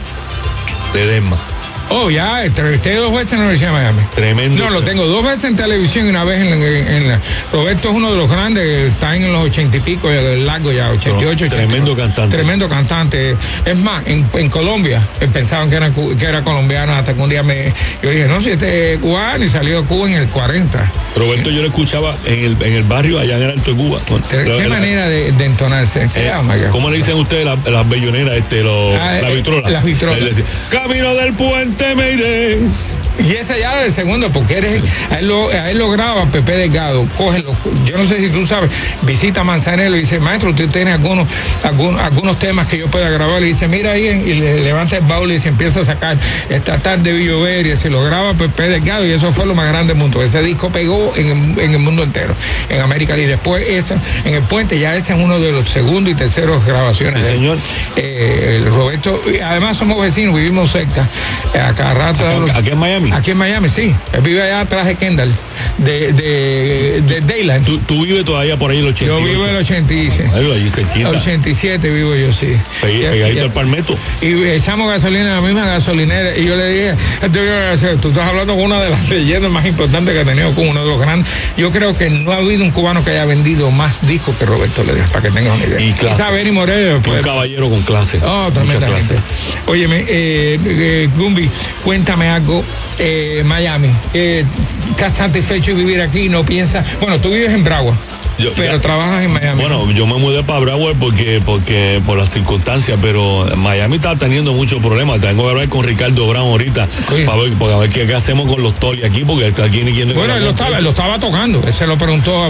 Ledesma. Oh, ya, entrevisté dos veces en la Universidad de Miami. Tremendo. No, lo tengo dos veces en televisión y una vez en, en- en la... Roberto es uno de los grandes, está en los ochenta y pico, el largo ya, 88, Tremendo 89. cantante. Tremendo cantante. Es más, en, en Colombia eh, pensaban que era, que era colombiano hasta que un día me... Yo dije, no, si este es cubano y salió de Cuba en el 40. Roberto yo lo escuchaba en el, en el barrio allá en el Alto de Cuba. ¿Qué La- la- manera de, de entonarse? Eh. ¿Cómo le dicen ustedes las las belloneras, este, los, Ah, la eh, vitrola? las vitrolas. Él decía, Camino del puente me iré. Y ese ya del segundo, porque eres, a, él lo, a él lo graba Pepe Delgado, cógelo. Yo no sé si tú sabes, visita Manzanero y dice, maestro, usted tiene algunos, algunos, algunos temas que yo pueda grabar. Y dice, mira ahí, y le levanta el baúl y se empieza a sacar esta tarde de Llover y se lo graba Pepe Delgado. Y eso fue lo más grande del mundo. Ese disco pegó en, el- en el mundo entero, en América. Y después, esa, en el puente, ya ese es uno de los segundos y terceros grabaciones. Sí, señor. Eh, el Roberto, además somos vecinos, vivimos cerca. A cada rato. Acá- aquí en Miami. Aquí en Miami, sí. Él vive allá atrás de Kendall, de, de, de Dayland. ¿Tú, tú vives todavía por ahí el 80. Yo vivo en el 87. Ahí, allí cerquita. 87 vivo yo, sí. Pegadito al palmeto. y echamos gasolina en la misma gasolinera y yo le dije, "Esto yo voy a hacer, tú estás hablando con una de las leyendas más importantes que ha tenido con uno de los grandes. Yo creo que no ha habido un cubano que haya vendido más discos que Roberto Ledesma, para que tengas una idea. Y clase. Quizá Benny Moreno. Un pues, caballero con clase. Oh, tremendamente. clase. Óyeme, eh, eh, Gumbi, cuéntame algo. Eh, Miami, eh, ¿estás satisfecho de vivir aquí? ¿No piensas? Bueno, tú vives en Broward, Yo- pero trabajas en Miami. Bueno, yo me mudé para Broward porque, porque por las circunstancias, pero Miami está teniendo muchos problemas. Tengo que hablar con Ricardo Brown ahorita para ver, para ver qué, qué hacemos con los Toli aquí, porque aquí ni quien Bueno, él lo estaba, lo estaba tocando. Él se lo preguntó a-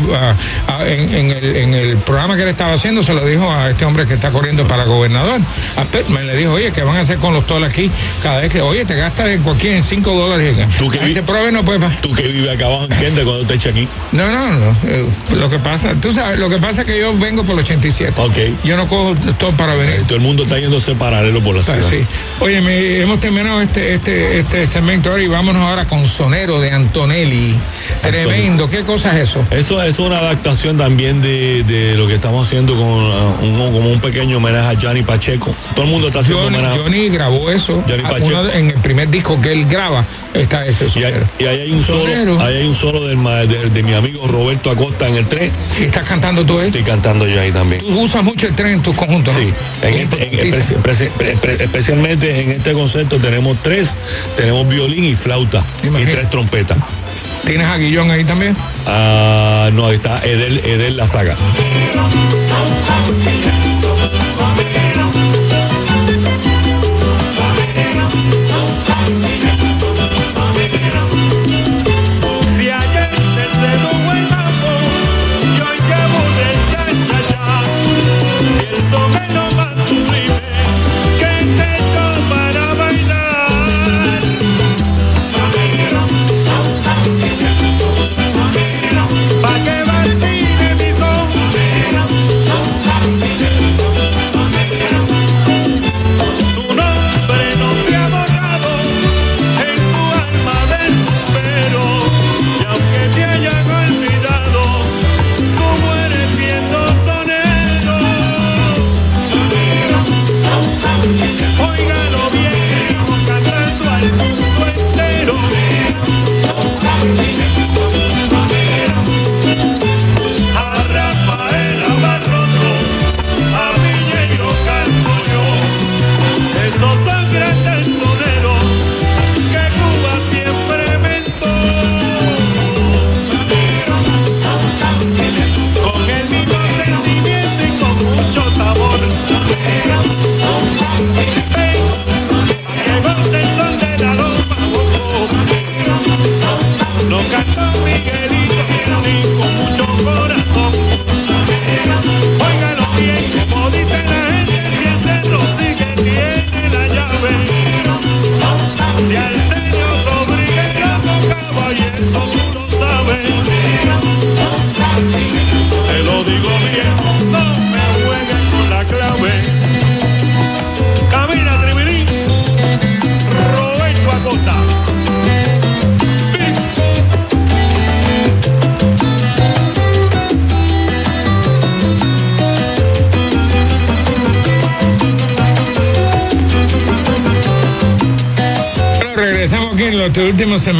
a- a- en, en el, en el programa que él estaba haciendo, se lo dijo a este hombre que está corriendo para gobernador. A Pittman le dijo, oye, ¿qué van a hacer con los toles aquí? Cada vez que, oye, te gastas en cualquier en 5 dólares. Tú que vi- te pruebe, no puedes. Tú que vives acá abajo en Kendall cuando te eches aquí. No, no, no. eh, lo que pasa, tú sabes, lo que pasa es que yo vengo por el 87. Yo no cojo todo para venir. Eh, todo el mundo está yéndose paralelo por la pues ciudad. Oye, hemos terminado este, este, este segmento ahora y vámonos ahora con Sonero de Antonelli. Tremendo, ¿qué cosa es eso? Eso es una adaptación también de, lo que estamos haciendo con uh, un, como un pequeño homenaje a Johnny Pacheco. Todo el mundo está haciendo Johnny, homenaje. Johnny grabó eso. Ah, en el primer disco que él graba está ese sonero. Y, ahí hay un solo, ahí hay un solo de, de mi amigo Roberto Acosta en el 3 estás cantando tú ahí? Estoy cantando yo ahí también. Tú usas mucho el tren en tus conjuntos, ¿no? Sí, en este- en- espe- espe- espe- especialmente en este concepto tenemos tres, tenemos violín y flauta Imagínate. y tres trompetas. ¿Tienes a Guillón ahí también? Ah, no, ahí está Edel, Edel La Saga.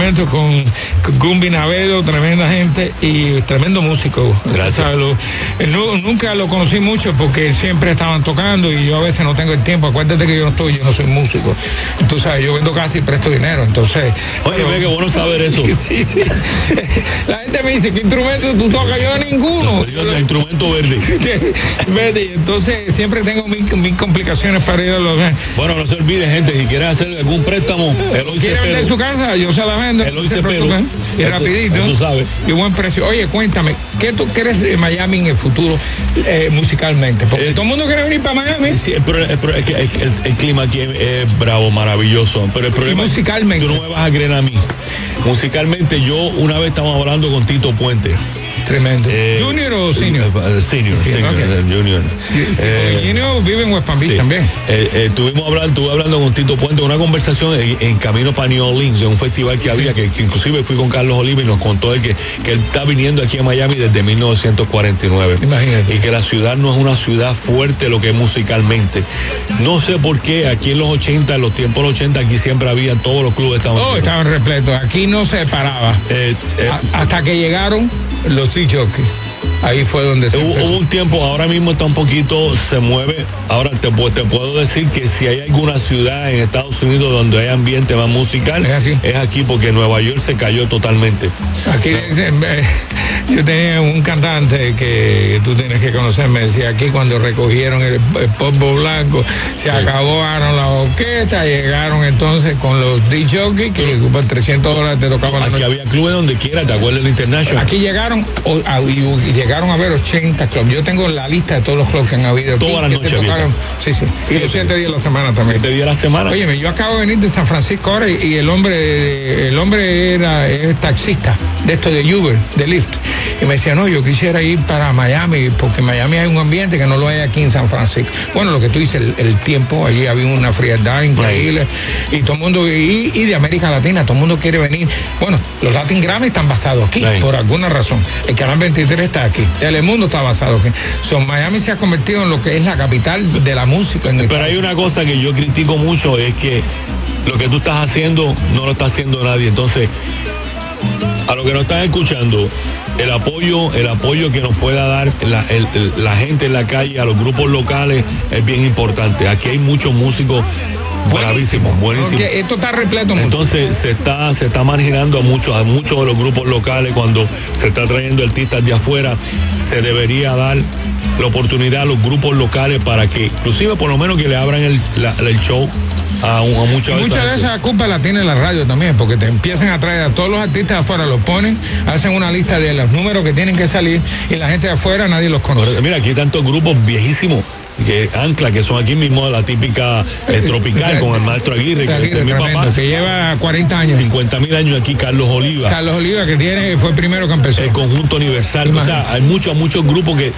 Con, con Gumbi Navedo, tremenda gente y tremendo músico. Gracias. O sea, lo- eh, nu- nunca lo conocí mucho porque siempre estaban tocando y yo a veces no tengo el tiempo. Acuérdate que yo no estoy, yo no soy músico. Tú sabes, yo vendo casi y presto dinero, entonces. Oye, pero- ve qué bueno saber eso. Sí, sí. La gente me dice, ¿qué instrumento tú tocas? Yo ninguno. Yo, el instrumento verde. Y entonces siempre tengo mis, mis complicaciones para ir a los... Bueno, no se olvide, gente, si quieren hacer algún préstamo, Eloy ¿Quiere vender su casa? Yo se la vendo. Eloy no se preocupen. Y rapidito. eso sabe. Y buen precio. Oye, cuéntame, ¿qué tú crees de Miami en el futuro eh, musicalmente? Porque Eh, todo el mundo quiere venir para Miami. Sí, el, el es que- es que el- el clima aquí es, es bravo, maravilloso. Pero el problema musicalmente? tú no me vas a creer a mí. Musicalmente, yo una vez estaba hablando con Tito Puente. Tremendo. Eh, ¿Junior o senior? eh, senior, Sí, senior, ok. eh, junior. Sí, sí, Eh, vive en West Palm Beach Sí. también. Eh, eh, estuvimos hablando, estuve hablando con Tito Puente, una conversación en, en camino para New Orleans, de un festival que había, que, que inclusive fui con Carlos Oliva y nos contó él que, que él está viniendo aquí a Miami desde 1949. Imagínate. Y que la ciudad no es una ciudad fuerte lo que es musicalmente. No sé por qué aquí en los 80, en los tiempos de los 80, aquí siempre había todos los clubes estaban Oh, estaban repletos. Aquí no se paraba. Eh, eh, A- hasta que llegaron los Jockey. Ahí fue donde se Hubo, un tiempo, ahora mismo está un poquito, se mueve. Ahora te, pu- te puedo decir que si hay alguna ciudad en Estados Unidos donde hay ambiente más musical, Es aquí. porque Nueva York se cayó totalmente. Aquí dicen, eh, yo tenía un cantante que tú tienes que conocer, me decía aquí cuando recogieron el, el polvo blanco, se acabaron la orquesta, llegaron entonces con los DJ jockeys que por 300 dólares te tocaban la Aquí noche. había clubes donde quiera, ¿te acuerdas del International? Aquí llegaron o- a- y, y llegaron a ver 80 clubs. Yo tengo la lista de todos los clubs que han habido. Todas las noches tocaron. Sí, sí. Y los 7 días a la semana también. Siete días la semana. Óyeme, yo acabo de venir de San Francisco ahora y, y el hombre el hombre era es taxista de esto de Uber, de Lyft. Y me decía, no, yo quisiera ir para Miami porque en Miami hay un ambiente que no lo hay aquí en San Francisco. Bueno, lo que tú dices, el, el tiempo, allí había una frialdad increíble y todo el mundo, y, y de América Latina, todo el mundo quiere venir. Bueno, los Latin Grammy están basados aquí, por alguna razón. El Canal 23 está aquí. Telemundo está basado aquí. So, Miami se ha convertido en lo que es la capital de la música. En el Pero hay una cosa que yo critico mucho, es que lo que tú estás haciendo no lo está haciendo nadie. Entonces, a lo que nos están escuchando, el apoyo, el apoyo que nos pueda dar la, el- el- la gente en la calle, a los grupos locales, es bien importante. Aquí hay muchos músicos bravísimos, buenísimos. Porque esto está repleto mucho. Entonces se está se está marginando a muchos a muchos de los grupos locales cuando se está trayendo artistas de afuera se debería dar la oportunidad a los grupos locales para que inclusive por lo menos que le abran el, la- el show a, muchas Y mucha de esa culpa la tiene la radio también, porque te empiezan a traer a todos los artistas de afuera, los ponen, hacen una lista de los números que tienen que salir y la gente de afuera nadie los conoce. Mira, aquí hay tantos grupos viejísimos que ancla que son aquí mismo la típica eh, tropical con el maestro Aguirre, que Aguirre, mi tremendo, papá. que lleva 40 años. 50 mil años aquí, Carlos Oliva. Carlos Oliva, que tiene, fue el primero que empezó. el conjunto universal. O sea, hay muchos, muchos grupos que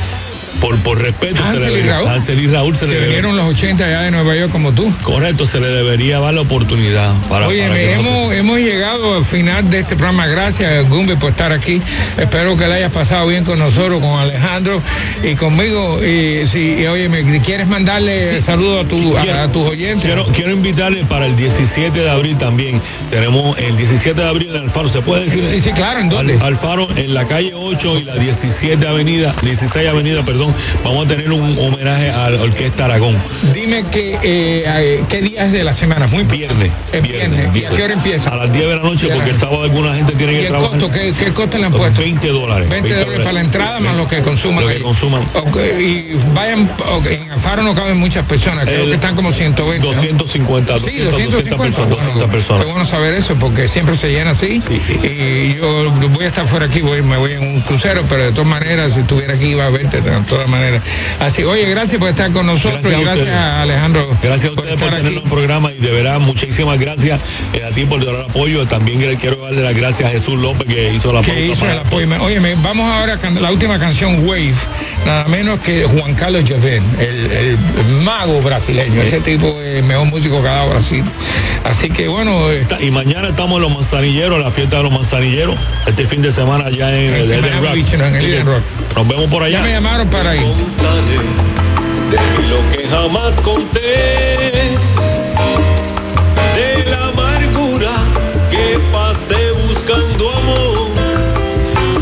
por, por respeto se le Hansel y Raúl. Hansel y Raúl se le que vinieron los 80 allá de Nueva York como tú. Correcto, se le debería dar la oportunidad para, Oye, para hemos, nosotros- hemos llegado al final de este programa. Gracias, Gumbi, por estar aquí. Espero que le hayas pasado bien con nosotros, con Alejandro y conmigo. Y si, y, oye, ¿me quieres mandarle saludos a, tu, a, a tus oyentes? Quiero, quiero invitarle para el 17 de abril también. Tenemos el 17 de abril en Alfaro, ¿se puede decir? Sí, sí, claro, ¿en dónde? Al- Alfaro, en la calle 8 y la 17 avenida, 16 avenida, perdón, vamos a tener un homenaje a la Orquesta Aragón. Dime que, eh, qué día es de la semana. Muy Viernes. Es viernes. ¿Y a qué hora empieza? A las 10 de la noche, porque el sábado alguna gente tiene ¿Y que el trabajar. costo? ¿Qué, qué costo le han puesto? 20 dólares. 20 dólares para la entrada más lo que consuman. Lo que consuman. Ok, y vayan, ok, en Alfaro no caben muchas personas, creo El- que están como 120. ¿no? 250, Sí, 200, 250 personas, 200 Bueno, personas. Bueno saber eso porque siempre se llena así. Y yo voy a estar fuera aquí, voy, me voy en un crucero, pero de todas maneras, si estuviera aquí iba a verte de todas maneras. Así, oye, gracias por estar con nosotros Gracias y gracias a Alejandro. Gracias a ustedes por estar tener un programa y de verdad muchísimas gracias eh, a ti por dar apoyo. También quiero darle las gracias a Jesús López que hizo la que hizo el apoyo. Oye, vamos ahora a la última canción, Wave, nada menos que Juan Carlos Joven, el, el mago brasileño. Ese tipo es el mejor músico que ha dado Brasil. Así que bueno, eh, Y mañana estamos en los manzanilleros, la fiesta de los manzanilleros, este fin de semana allá en, el Eden Miami Rock. Beach, ¿no? En el Rock. Nos vemos por allá. ya me llamaron para estar. De lo que jamás conté, de la amargura que pasé buscando amor,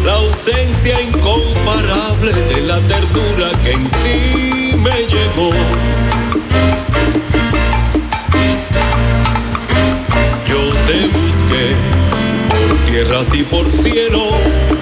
la ausencia incomparable de la ternura que en ti me llegó. Yo te busqué por tierras y por cielo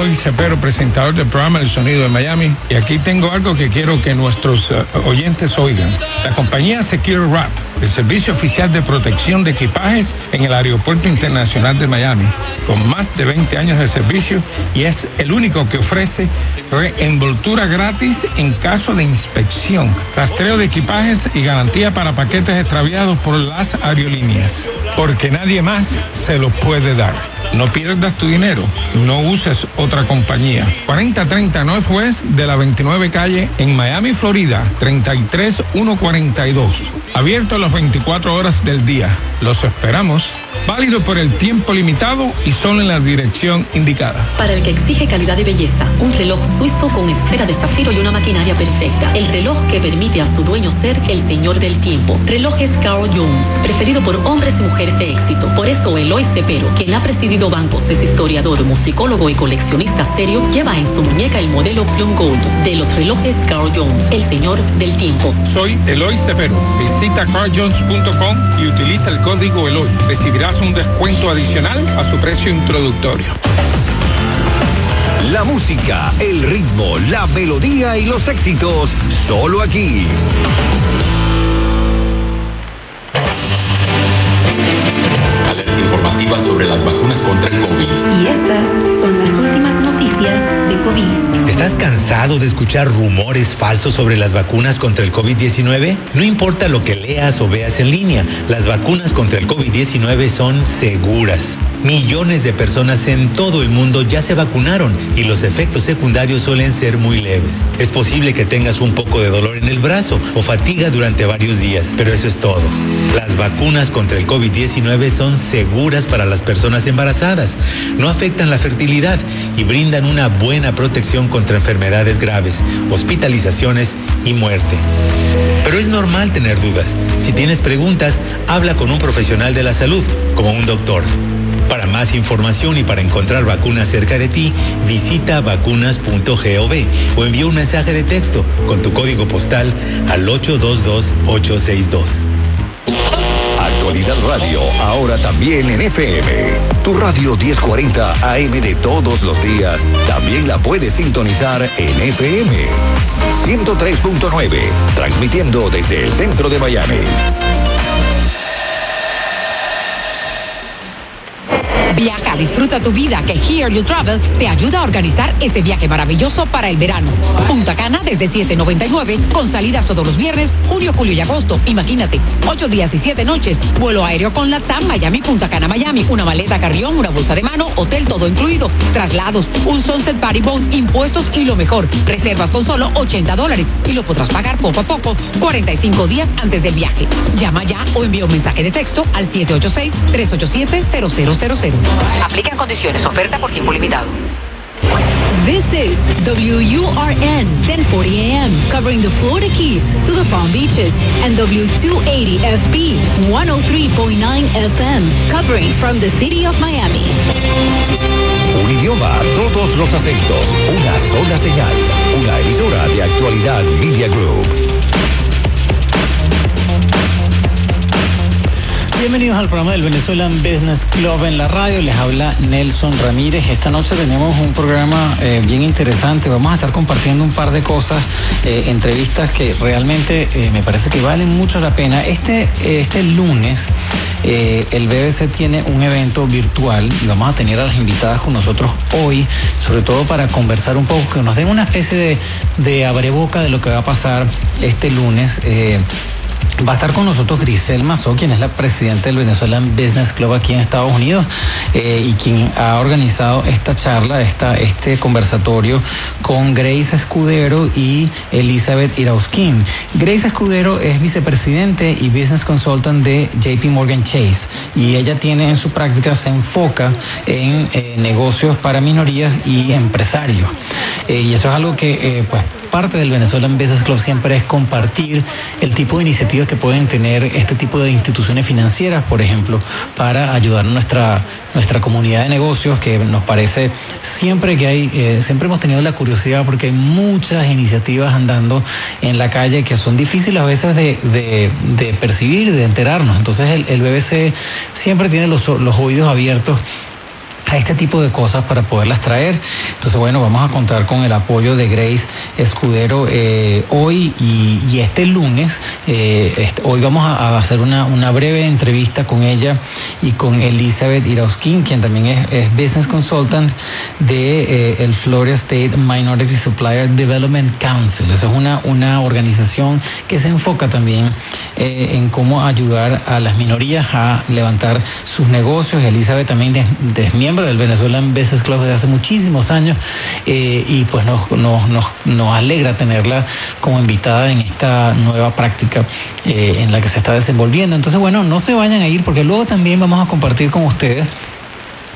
Eloy Cepero, presentador del programa El Sonido de Miami, y aquí tengo algo que quiero que nuestros eh, oyentes oigan. La compañía Secure Wrap, el servicio oficial de protección de equipajes en el Aeropuerto Internacional de Miami, con más de 20 años de servicio y es el único que ofrece reenvoltura gratis en caso de inspección, rastreo de equipajes y garantía para paquetes extraviados por las aerolíneas, porque nadie más se los puede dar. No pierdas tu dinero, no uses otra compañía. 4030 Northwest de la 29 calle en Miami, Florida, 33142. Abierto las 24 horas del día. Los esperamos. Válido por el tiempo limitado y solo en la dirección indicada. Para el que exige calidad y belleza, un reloj suizo con esfera de zafiro y una maquinaria perfecta. El reloj que permite a su dueño ser el señor del tiempo. Relojes Carl Jones, preferido por hombres y mujeres de éxito. Por eso Eloy Cepero, quien ha presidido bancos, es historiador, musicólogo y coleccionista serio, lleva en su muñeca el modelo Plum Gold de los relojes Carl Jones, el señor del tiempo. Soy Eloy Cepero. Visita carjones.com y utiliza el código Eloy. Recibirás un descuento adicional a su precio introductorio. La música, el ritmo, la melodía y los éxitos, solo aquí. Alerta informativa sobre las vacunas contra el COVID. Y estas son las últimas noticias de COVID. ¿Estás cansado de escuchar rumores falsos sobre las vacunas contra el COVID-19? No importa lo que leas o veas en línea, las vacunas contra el COVID-19 son seguras. Millones de personas en todo el mundo ya se vacunaron y los efectos secundarios suelen ser muy leves. Es posible que tengas un poco de dolor en el brazo o fatiga durante varios días, pero eso es todo. Las vacunas contra el COVID-19 son seguras para las personas embarazadas, no afectan la fertilidad y brindan una buena protección contra enfermedades graves, hospitalizaciones y muerte. Pero es normal tener dudas. Si tienes preguntas, habla con un profesional de la salud, como un doctor. Para más información y para encontrar vacunas cerca de ti, visita vacunas.gov o envía un mensaje de texto con tu código postal al 822-862. Actualidad Radio, ahora también en FM. Tu radio 1040 AM de todos los días, también la puedes sintonizar en FM. 103.9, transmitiendo desde el centro de Miami. Thank you. Viaja, disfruta tu vida, que Here You Travel te ayuda a organizar este viaje maravilloso para el verano. Punta Cana desde 7.99, con salidas todos los viernes, junio, julio y agosto. Imagínate, 8 días y 7 noches, vuelo aéreo con la TAM Miami, Punta Cana, Miami, una maleta carrión, una bolsa de mano, hotel todo incluido, traslados, un sunset party boat, impuestos y lo mejor, reservas con solo 80 dólares y lo podrás pagar poco a poco, 45 días antes del viaje. Llama ya o envía un mensaje de texto al 786-387-0000. Aplican condiciones, oferta por tiempo limitado. This is WURN 1040 AM, covering the Florida Keys to the Palm Beaches, and W280FB 103.9 FM, covering from the city of Miami. Un idioma, todos los acentos, una sola señal, una emisora de actualidad Media Group. Bienvenidos al programa del Venezuelan Business Club en la radio. Les habla Nelson Ramírez. Esta noche tenemos un programa eh, bien interesante. Vamos a estar compartiendo un par de cosas, eh, entrevistas que realmente eh, me parece que valen mucho la pena. Este, este lunes el BBC tiene un evento virtual y vamos a tener a las invitadas con nosotros hoy, sobre todo para conversar un poco, que nos den una especie de, de abreboca de lo que va a pasar este lunes. Va a estar con nosotros Grisel Mazó, quien es la presidenta del Venezuelan Business Club aquí en Estados Unidos eh, y quien ha organizado esta charla, esta, este conversatorio con Grace Escudero y Elizabeth Irauskin. Grace Escudero es vicepresidente y business consultant de JP Morgan Chase y ella tiene en su práctica, se enfoca en eh, negocios para minorías y empresarios. Eh, y eso es algo que, pues, parte del Venezuelan Business Club siempre es compartir el tipo de iniciativas que pueden tener este tipo de instituciones financieras, por ejemplo, para ayudar a nuestra, nuestra comunidad de negocios, que nos parece siempre que hay, eh, siempre hemos tenido la curiosidad porque hay muchas iniciativas andando en la calle que son difíciles a veces de, de, percibir, de enterarnos. Entonces el, el BBC siempre tiene los, los oídos abiertos a este tipo de cosas para poderlas traer. Entonces, bueno, vamos a contar con el apoyo de Grace Escudero eh, hoy y, este lunes. Eh, hoy vamos a, hacer una, breve entrevista con ella y con Elizabeth Irauskin, quien también es, es Business Consultant de eh, el Florida State Minority Supplier Development Council. Esa es una, una organización que se enfoca también en cómo ayudar a las minorías a levantar sus negocios. Elizabeth también es, es miembro del Venezuelan Business Club desde hace muchísimos años eh, y pues nos, nos, nos, nos, alegra tenerla como invitada en esta nueva práctica eh, en la que se está desenvolviendo. Entonces, bueno, no se vayan a ir porque luego también vamos a compartir con ustedes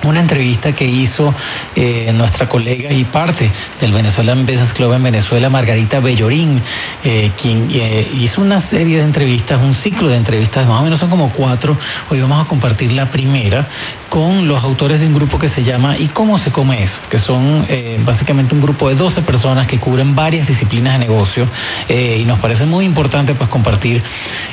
una entrevista que hizo eh, nuestra colega y parte del Venezuelan Business Club en Venezuela, Margarita Bellorín, eh, quien eh, hizo una serie de entrevistas, un ciclo de entrevistas, más o menos son como cuatro. Hoy vamos a compartir la primera con los autores de un grupo que se llama ¿Y cómo se come eso? Que son básicamente un grupo de 12 personas que cubren varias disciplinas de negocio y nos parece muy importante pues compartir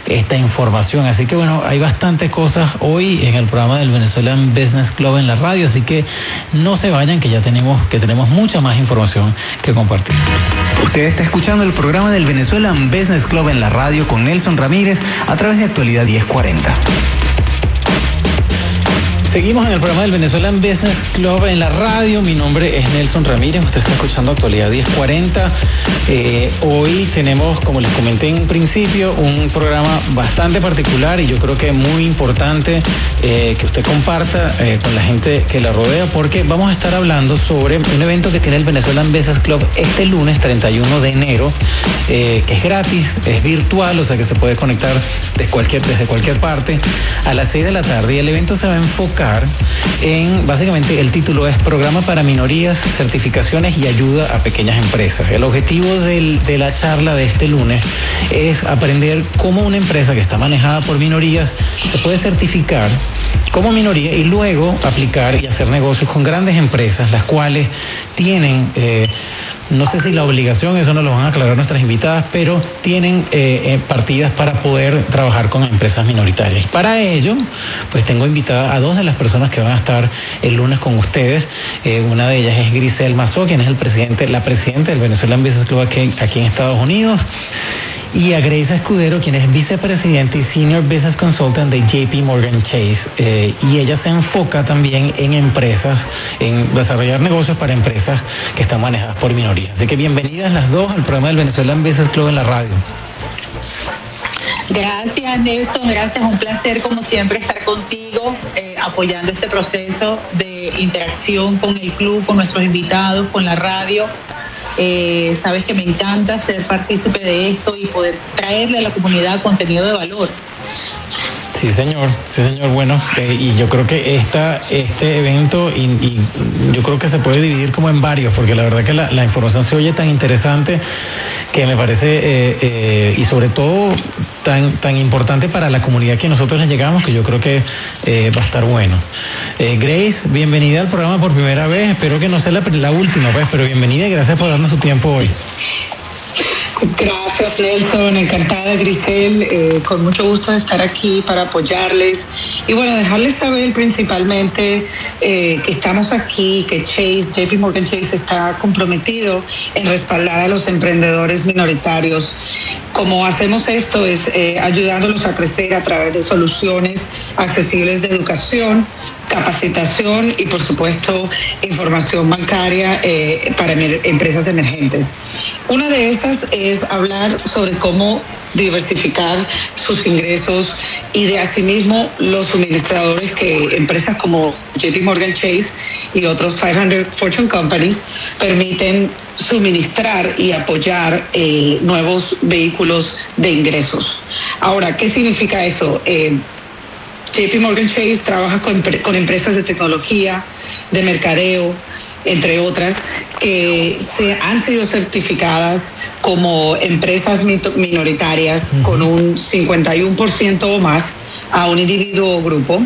esta información. Así que bueno, hay bastantes cosas hoy en el programa del Venezuelan Business Club en la radio, así que no se vayan que ya tenemos que tenemos mucha más información que compartir. Usted está escuchando el programa del Venezuelan Business Club en la radio con Nelson Ramírez a través de Actualidad 1040. Seguimos en el programa del Venezuelan Business Club en la radio. Mi nombre es Nelson Ramírez. Usted está escuchando Actualidad 1040. Eh, hoy tenemos, como les comenté en principio, un programa bastante particular y yo creo que muy importante eh, que usted comparta eh, con la gente que la rodea porque vamos a estar hablando sobre un evento que tiene el Venezuelan Business Club este lunes 31 de enero, que es gratis, es virtual, o sea que se puede conectar desde cualquier, desde cualquier parte a las 6 de la tarde y el evento se va a enfocar en, básicamente, el título es Programa para Minorías, Certificaciones y Ayuda a Pequeñas Empresas. El objetivo de la charla de este lunes es aprender cómo una empresa que está manejada por minorías se puede certificar como minoría y luego aplicar y hacer negocios con grandes empresas, las cuales tienen eh, no sé si la obligación, eso no lo van a aclarar nuestras invitadas, pero tienen eh, eh, partidas para poder trabajar con empresas minoritarias. Para ello, pues tengo invitada a dos de las personas que van a estar el lunes con ustedes. Eh, una de ellas es Grisel Mazó, quien es el presidente, la presidenta del Venezuelan Business Club aquí en Estados Unidos y a Grace Escudero, quien es vicepresidente y senior business consultant de JP Morgan Chase. Eh, y ella se enfoca también en empresas, en desarrollar negocios para empresas que están manejadas por minorías. Así que bienvenidas las dos al programa del Venezuelan Business Club en la radio. Gracias Nelson, gracias, un placer como siempre estar contigo eh, apoyando este proceso de interacción con el club, con nuestros invitados, con la radio. Eh, sabes que me encanta ser partícipe de esto y poder traerle a la comunidad contenido de valor. Sí, señor, sí, señor. Bueno, eh, y yo creo que esta, este evento, y, y, yo creo que se puede dividir como en varios, porque la verdad que la, la información se oye tan interesante que me parece, eh, eh, y sobre todo tan, tan importante para la comunidad que nosotros le llegamos, que yo creo que eh, va a estar bueno. Grace, bienvenida al programa por primera vez, espero que no sea la, la última, pues, pero bienvenida y gracias por darnos su tiempo hoy. Gracias Nelson, encantada Grisel, eh, con mucho gusto de estar aquí para apoyarles. Y bueno, dejarles saber principalmente eh, que estamos aquí, que Chase, JP Morgan Chase está comprometido en respaldar a los emprendedores minoritarios. Como hacemos esto es eh, ayudándolos a crecer a través de soluciones accesibles de educación, capacitación y por supuesto información bancaria eh, para empresas emergentes. Una de esas es hablar sobre cómo diversificar sus ingresos y de asimismo los suministradores que empresas como JP Morgan Chase y otros 500 Fortune Companies permiten suministrar y apoyar eh, nuevos vehículos de ingresos. Ahora, ¿qué significa eso? Eh, JP Morgan Chase trabaja con, con, empresas de tecnología, de mercadeo, entre otras, que se han sido certificadas como empresas minoritarias con un 51% o más a un individuo o grupo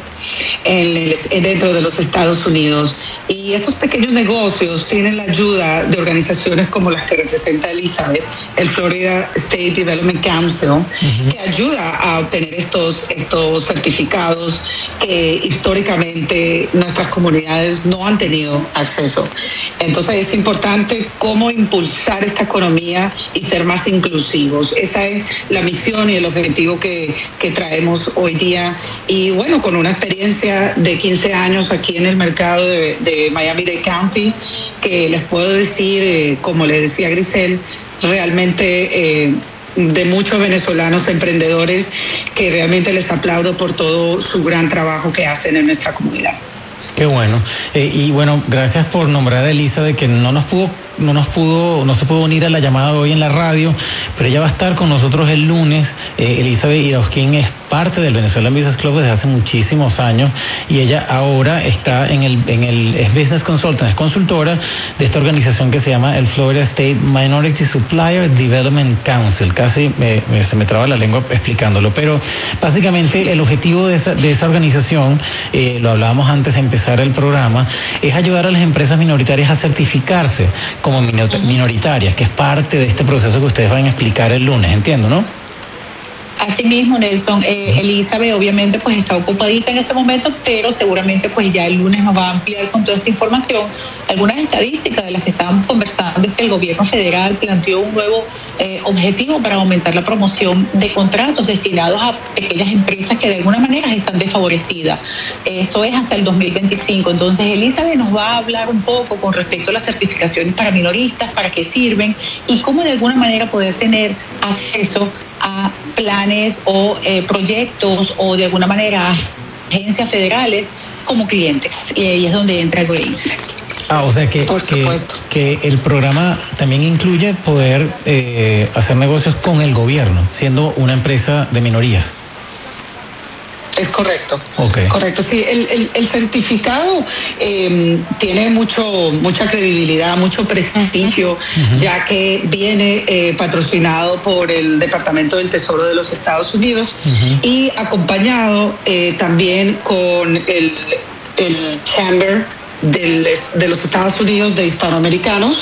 en el- en- dentro de los Estados Unidos. Y estos pequeños negocios tienen la ayuda de organizaciones como las que representa Elizabeth, el Florida State Development Council, que ayuda a obtener estos, estos certificados que históricamente nuestras comunidades no han tenido acceso. Entonces es importante cómo impulsar esta economía y ser más inclusivos. Esa es la misión y el objetivo que, que traemos hoy día. Y bueno, con una experiencia de 15 años aquí en el mercado de, de Miami-Dade County, que les puedo decir, eh, como le decía Grisel, realmente... eh, de muchos venezolanos emprendedores que realmente les aplaudo por todo su gran trabajo que hacen en nuestra comunidad. Qué bueno. Eh, y bueno, gracias por nombrar a Elisa de que no nos pudo, no nos pudo, no se pudo unir a la llamada hoy en la radio, pero ella va a estar con nosotros el lunes. Eh, Elizabeth Irausquín es parte del Venezuelan Business Club desde hace muchísimos años y ella ahora está en el, en el es Business Consultant, es consultora de esta organización que se llama el Florida State Minority Supplier Development Council. Casi me- se me traba la lengua explicándolo, pero básicamente el objetivo de esa, de esa organización, eh, lo hablábamos antes de empezar el programa, es ayudar a las empresas minoritarias a certificarse como mino- minoritarias, que es parte de este proceso que ustedes van a explicar el lunes, entiendo, ¿no? Asimismo, Nelson, eh, Elizabeth obviamente pues está ocupadita en este momento, pero seguramente pues ya el lunes nos va a ampliar con toda esta información. Algunas estadísticas de las que estábamos conversando es que el gobierno federal planteó un nuevo eh, objetivo para aumentar la promoción de contratos destinados a pequeñas empresas que de alguna manera están desfavorecidas. Eso es hasta el 2025. Entonces, Elizabeth nos va a hablar un poco con respecto a las certificaciones para minoristas, para qué sirven y cómo de alguna manera poder tener acceso a planes o eh, proyectos o de alguna manera agencias federales como clientes. Y ahí es donde entra Grace. Ah, o sea que, que, que el programa también incluye poder eh, hacer negocios con el gobierno, siendo una empresa de minoría. Es correcto. Correcto, sí. El, el- el certificado eh, tiene mucho, mucha credibilidad, mucho prestigio, ya que viene eh, patrocinado por el Departamento del Tesoro de los Estados Unidos y acompañado eh, también con el, el Chamber del- de los Estados Unidos de hispanoamericanos,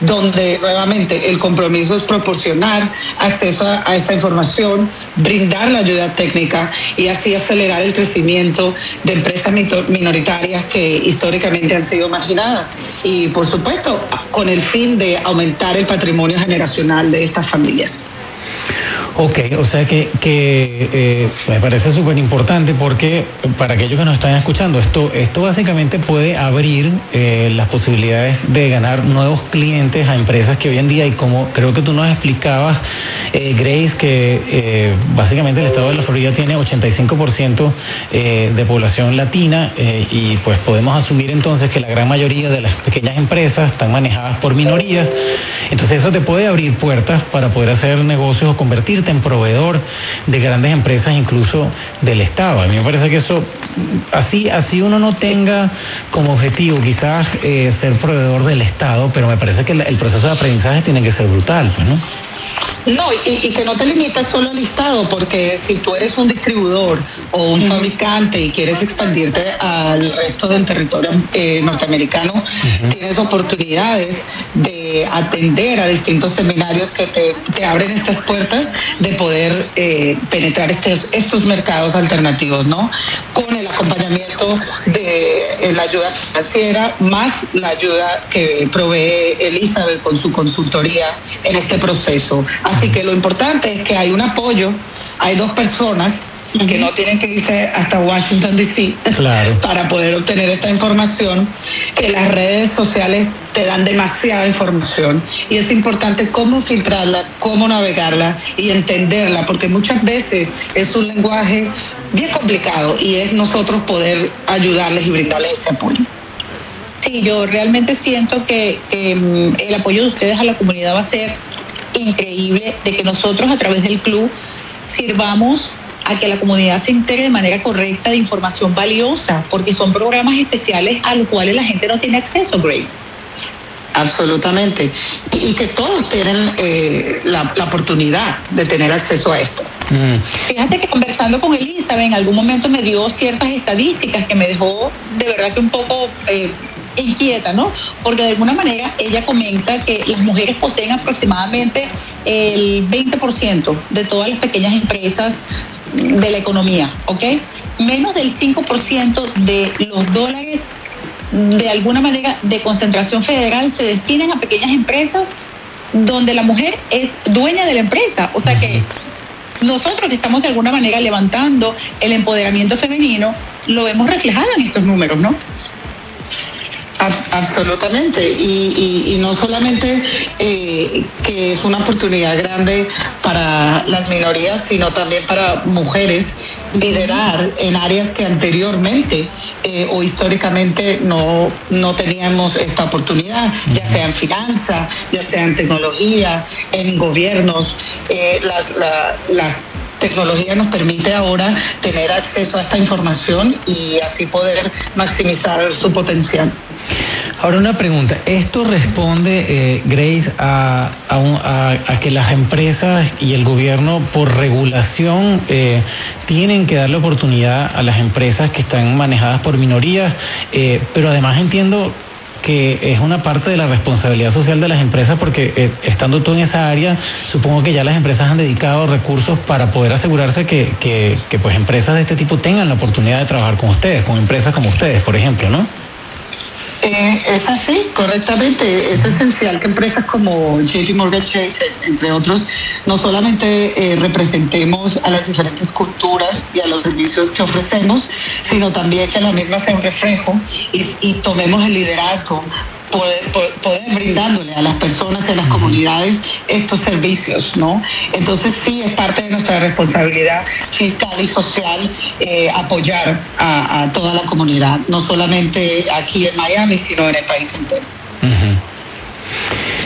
donde nuevamente el compromiso es proporcionar acceso a, a esta información, brindar la ayuda técnica y así acelerar el crecimiento de empresas minoritarias que históricamente han sido marginadas y por supuesto con el fin de aumentar el patrimonio generacional de estas familias. Ok, o sea que, eh, me parece súper importante porque para aquellos que nos están escuchando, esto, esto básicamente puede abrir eh, las posibilidades de ganar nuevos clientes a empresas que hoy en día, y como creo que tú nos explicabas, eh, Grace, que básicamente el estado de la Florida tiene 85% eh, de población latina y pues podemos asumir entonces que la gran mayoría de las pequeñas empresas están manejadas por minorías. Entonces eso te puede abrir puertas para poder hacer negocios o convertirte en proveedor de grandes empresas, incluso del Estado. A mí me parece que eso, así, así uno no tenga como objetivo quizás eh, ser proveedor del Estado, pero me parece que el, proceso de aprendizaje tiene que ser brutal, pues, ¿no? No, y, y que no te limitas solo al listado, porque si tú eres un distribuidor o un fabricante y quieres expandirte al resto del territorio eh, norteamericano, tienes oportunidades de atender a distintos seminarios que te, te abren estas puertas de poder eh, penetrar estos, estos mercados alternativos, ¿no? Con el acompañamiento de eh, la ayuda financiera, más la ayuda que provee Elizabeth con su consultoría en este proceso. Así que lo importante es que hay un apoyo, hay dos personas que no tienen que irse hasta Washington, D.C. para poder obtener esta información, que las redes sociales te dan demasiada información y es importante cómo filtrarla, cómo navegarla y entenderla, porque muchas veces es un lenguaje bien complicado y es nosotros poder ayudarles y brindarles ese apoyo. Sí, yo realmente siento que, que, mm, el apoyo de ustedes a la comunidad va a ser increíble, de que nosotros a través del club sirvamos a que la comunidad se integre de manera correcta de información valiosa, porque son programas especiales a los cuales la gente no tiene acceso, Grace. Absolutamente. Y, y que todos tienen eh, la, la oportunidad de tener acceso a esto. Fíjate que conversando con Elizabeth en algún momento me dio ciertas estadísticas que me dejó de verdad que un poco eh, inquieta, ¿no? Porque de alguna manera ella comenta que las mujeres poseen aproximadamente el 20% de todas las pequeñas empresas de la economía, ¿ok? Menos del 5% de los dólares de alguna manera de concentración federal se destinan a pequeñas empresas donde la mujer es dueña de la empresa. O sea que nosotros que estamos de alguna manera levantando el empoderamiento femenino, lo vemos reflejado en estos números, ¿no? Ab- Absolutamente, y, no solamente eh, que es una oportunidad grande para las minorías, sino también para mujeres liderar en áreas que anteriormente eh, o históricamente no, no teníamos esta oportunidad, ya sea en finanzas, ya sea en tecnología, en gobiernos, eh, las, la, tecnología nos permite ahora tener acceso a esta información y así poder maximizar su potencial. Ahora una pregunta, ¿esto responde, eh, Grace, a, a a que las empresas y el gobierno por regulación eh, tienen que darle oportunidad a las empresas que están manejadas por minorías? Eh, pero además entiendo que es una parte de la responsabilidad social de las empresas porque eh, estando tú en esa área, supongo que ya las empresas han dedicado recursos para poder asegurarse que, que, que, pues empresas de este tipo tengan la oportunidad de trabajar con ustedes, con empresas como ustedes, por ejemplo, ¿no? Eh, es así, correctamente. Es esencial que empresas como JP Morgan Chase, entre otros, no solamente eh, representemos a las diferentes culturas y a los servicios que ofrecemos, sino también que la misma sea un reflejo y tomemos el liderazgo. Poder, poder, brindándole a las personas a las comunidades estos servicios, ¿no? Entonces sí es parte de nuestra responsabilidad fiscal y social eh, apoyar a toda la comunidad, no solamente aquí en Miami, sino en el país entero.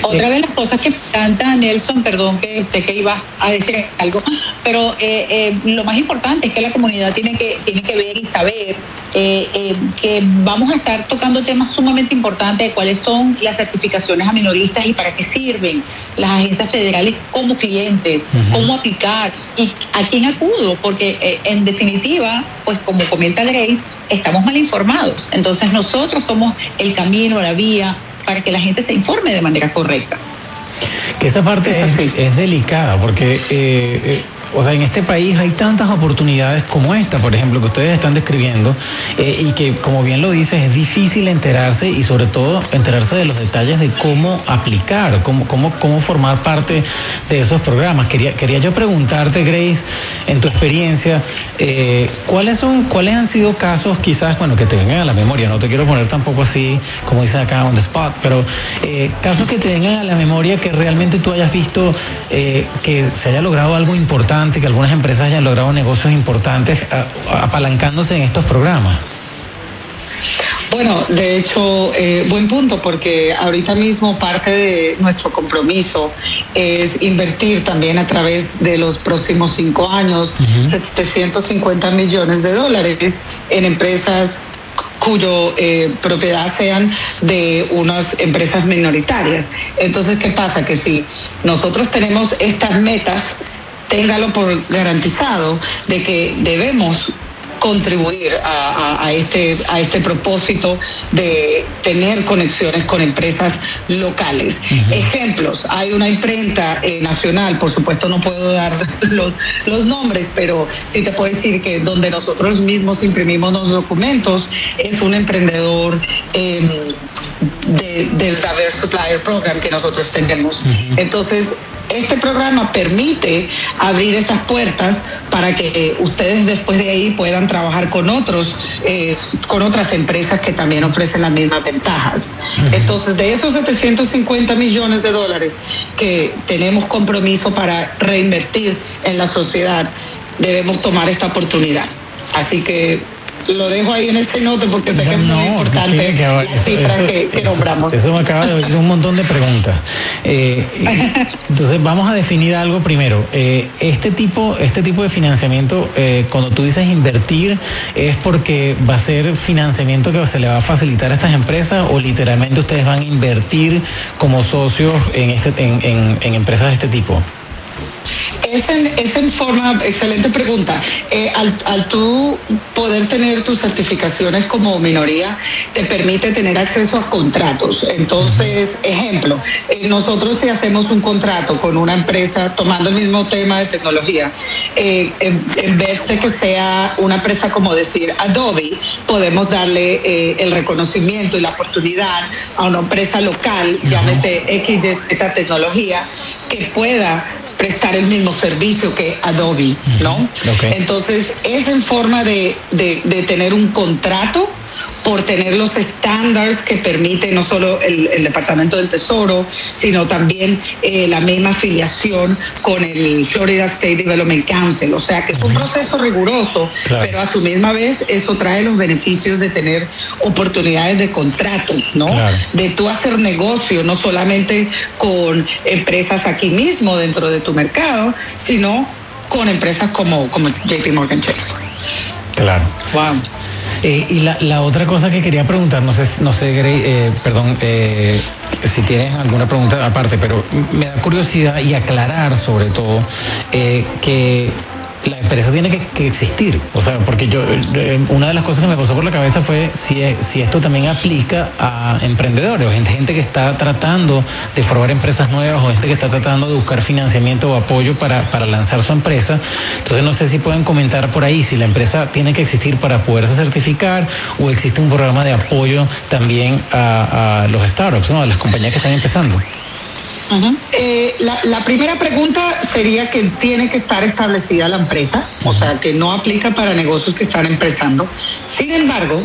Otra de las cosas que me encanta, Nelson, perdón que sé que iba a decir algo, pero eh, eh, lo más importante es que la comunidad tiene que, tiene que ver y saber eh, eh, que vamos a estar tocando temas sumamente importantes de cuáles son las certificaciones a minoristas y para qué sirven las agencias federales como clientes, cómo aplicar y a quién acudo, porque eh, en definitiva, pues como comenta Grace, estamos mal informados. Entonces nosotros somos el camino, la vía para que la gente se informe de manera correcta. Que esa parte es, es delicada porque, eh, eh, o sea, en este país hay tantas oportunidades como esta, por ejemplo, que ustedes están describiendo, eh, y que, como bien lo dices, es difícil enterarse y sobre todo enterarse de los detalles de cómo aplicar, cómo, cómo, cómo formar parte de esos programas. Quería, quería yo preguntarte, Grace, en tu experiencia, eh, ¿cuáles son, cuáles han sido casos quizás, bueno, que te vengan a la memoria? No te quiero poner tampoco así, como dicen acá, on the spot, pero eh, casos que te vengan a la memoria que realmente tú hayas visto que se haya logrado algo importante, que algunas empresas hayan logrado negocios importantes a- apalancándose en estos programas. Bueno, de hecho, eh, buen punto, porque ahorita mismo parte de nuestro compromiso es invertir también a través de los próximos cinco años 750 millones de dólares en empresas cuyo eh, propiedad sean de unas empresas minoritarias. Entonces, ¿qué pasa? Que si nosotros tenemos estas metas, téngalo por garantizado de que debemos contribuir a, a- a este a este propósito de tener conexiones con empresas locales. Ejemplos, hay una imprenta eh, nacional, por supuesto no puedo dar los, los nombres, pero sí te puedo decir que donde nosotros mismos imprimimos los documentos es un emprendedor em, de- del Diverse Supplier Program que nosotros tenemos. Entonces, este programa permite abrir esas puertas para que eh, ustedes después de ahí puedan trabajar con otros, eh, con otras empresas que también ofrecen las mismas ventajas. Entonces, de esos 750 millones de dólares que tenemos compromiso para reinvertir en la sociedad, debemos tomar esta oportunidad. Así que lo dejo ahí en este note porque sé que es muy importante que haber- la eso- que, que eso- nombramos. Eso me acaba de oír un montón de preguntas. Eh, entonces vamos a definir algo primero. Eh, este tipo, este tipo de financiamiento, eh, cuando tú dices invertir, es porque va a ser financiamiento que se le va a facilitar a estas empresas o literalmente ustedes van a invertir como socios en este, en, en- en empresas de este tipo. Es en, es en forma, excelente pregunta. Eh, al, al tú poder tener tus certificaciones como minoría, te permite tener acceso a contratos. Entonces, ejemplo, eh, nosotros si hacemos un contrato con una empresa, tomando el mismo tema de tecnología, eh, en, en vez de que sea una empresa como decir Adobe, podemos darle el reconocimiento y la oportunidad a una empresa local, llámese XYZ Tecnología, que pueda prestar el mismo servicio que Adobe, ¿no? Entonces, es en forma de, de- de tener un contrato por tener los estándares que permite no solo el, el Departamento del Tesoro, sino también eh, la misma afiliación con el Florida State Development Council. O sea que es un proceso riguroso, Claro. pero a su misma vez eso trae los beneficios de tener oportunidades de contratos, ¿no? Claro. De tú hacer negocio, no solamente con empresas aquí mismo dentro de tu mercado, sino con empresas como, como JP Morgan Chase. Claro. Wow. Eh, y la, otra cosa que quería preguntar, no sé, no sé, Grey, eh, perdón, eh, si tienes alguna pregunta aparte, pero me da curiosidad y aclarar sobre todo eh, que la empresa tiene que, existir. O sea, porque yo, eh, una de las cosas que me pasó por la cabeza fue si, si esto también aplica a emprendedores, gente, gente que está tratando de probar empresas nuevas o gente que está tratando de buscar financiamiento o apoyo para, para lanzar su empresa. Entonces no sé si pueden comentar por ahí si la empresa tiene que existir para poderse certificar o existe un programa de apoyo también a, a los startups, ¿no? a las compañías que están empezando. Eh, la, la primera pregunta sería que tiene que estar establecida la empresa, o sea, que no aplica para negocios que están empezando. Sin embargo,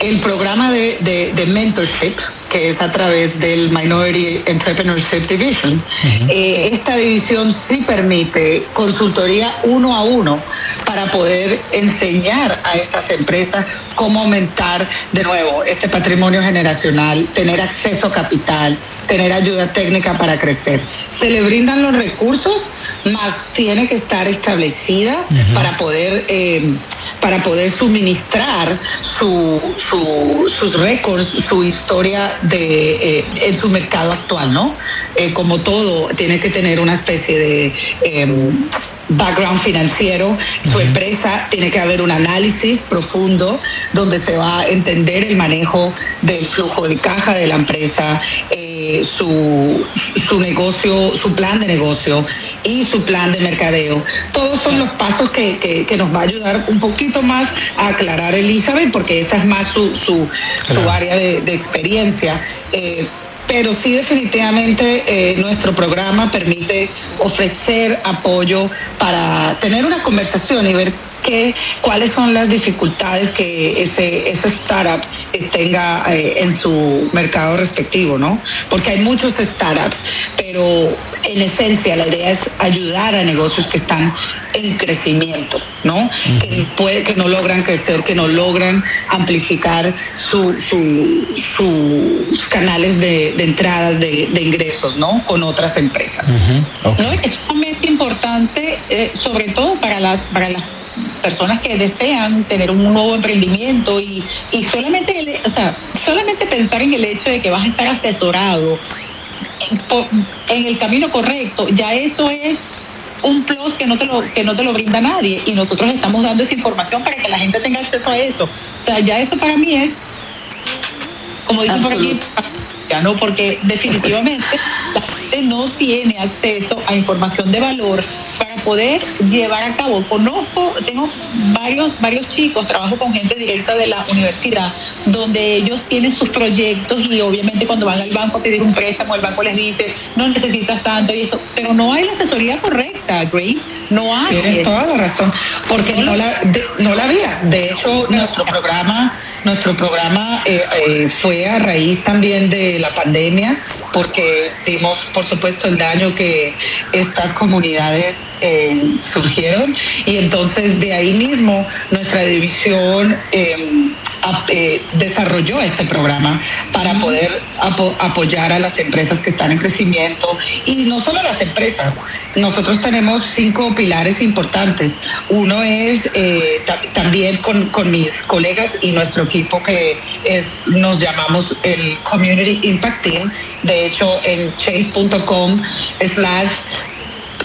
el programa de, de- de mentorship, que es a través del Minority Entrepreneurship Division, eh, esta división sí permite consultoría uno a uno para poder enseñar a estas empresas cómo aumentar de nuevo este patrimonio generacional, tener acceso a capital, tener ayuda técnica para crecer. Se le brindan los recursos, más tiene que estar establecida para poder eh, para poder suministrar su, su- sus récords, su historia de eh, en su mercado actual, ¿no? Eh, como todo tiene que tener una especie de em, background financiero, su empresa tiene que haber un análisis profundo donde se va a entender el manejo del flujo de caja de la empresa, eh, su, su negocio, su plan de negocio y su plan de mercadeo. Todos son los pasos que, que- que nos va a ayudar un poquito más a aclarar Elizabeth, porque esa es más su, su, su área de, de experiencia. Eh, pero sí definitivamente eh, nuestro programa permite ofrecer apoyo para tener una conversación y ver qué, cuáles son las dificultades que ese, ese startup tenga eh, en su mercado respectivo, ¿no? Porque hay muchos startups, pero en esencia la idea es ayudar a negocios que están en crecimiento, ¿no? Que, puede, que no logran crecer, que no logran amplificar su, su- sus canales de, de entradas de, de ingresos, ¿no? Con otras empresas. ¿no? Es sumamente importante, eh, sobre todo para las, para las personas que desean tener un nuevo emprendimiento y, y solamente, el- o sea, solamente pensar en el hecho de que vas a estar asesorado en el camino correcto, ya eso es un plus que no te lo que no te lo brinda nadie y nosotros estamos dando esa información para que la gente tenga acceso a eso. O sea, ya eso para mí es como dicen por aquí, ya no, porque definitivamente la gente no tiene acceso a información de valor para poder llevar a cabo. Conozco, tengo varios, varios chicos, trabajo con gente directa de la universidad, donde ellos tienen sus proyectos y obviamente cuando van al banco a pedir un préstamo, el banco les dice, no necesitas tanto y esto, pero no hay la asesoría correcta, Grace, no hay. Tienes toda la razón, porque no la, de- no la había. De hecho, nuestro programa nuestro programa eh, eh, fue a raíz también de la pandemia, porque vimos, por supuesto, el daño que estas comunidades eh, surgieron y entonces de ahí mismo nuestra división desarrolló este programa para poder apo- apoyar a las empresas que están en crecimiento y no solo las empresas. Nosotros tenemos cinco pilares importantes. Uno es ta- también con, con mis colegas y nuestro equipo que es, nos llamamos el Community Impact Team. De hecho, en chase.com slash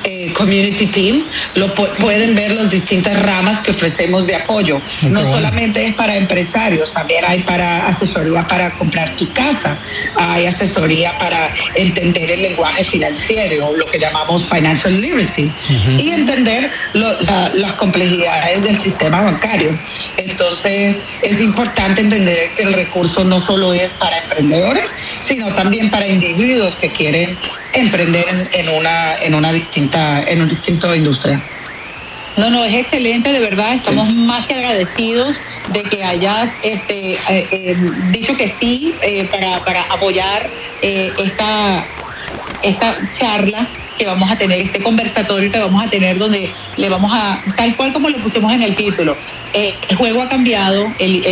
eh, Community Team, lo pu- pueden ver las distintas ramas que ofrecemos de apoyo. Muy No bueno. solamente es para empresarios, también hay para asesoría para comprar tu casa, hay asesoría para entender el lenguaje financiero, lo que llamamos financial literacy, y entender lo- la- las complejidades del sistema bancario. Entonces, es importante entender que el recurso no solo es para emprendedores, sino también para individuos que quieren emprender en, en una en una distinta en un distinto industria. No, no, es excelente, de verdad, estamos más que agradecidos de que hayas este, eh, eh, dicho que sí eh, para, para apoyar eh, esta, esta charla que vamos a tener, este conversatorio que vamos a tener donde le vamos a, tal cual como lo pusimos en el título, eh, el juego ha cambiado, el,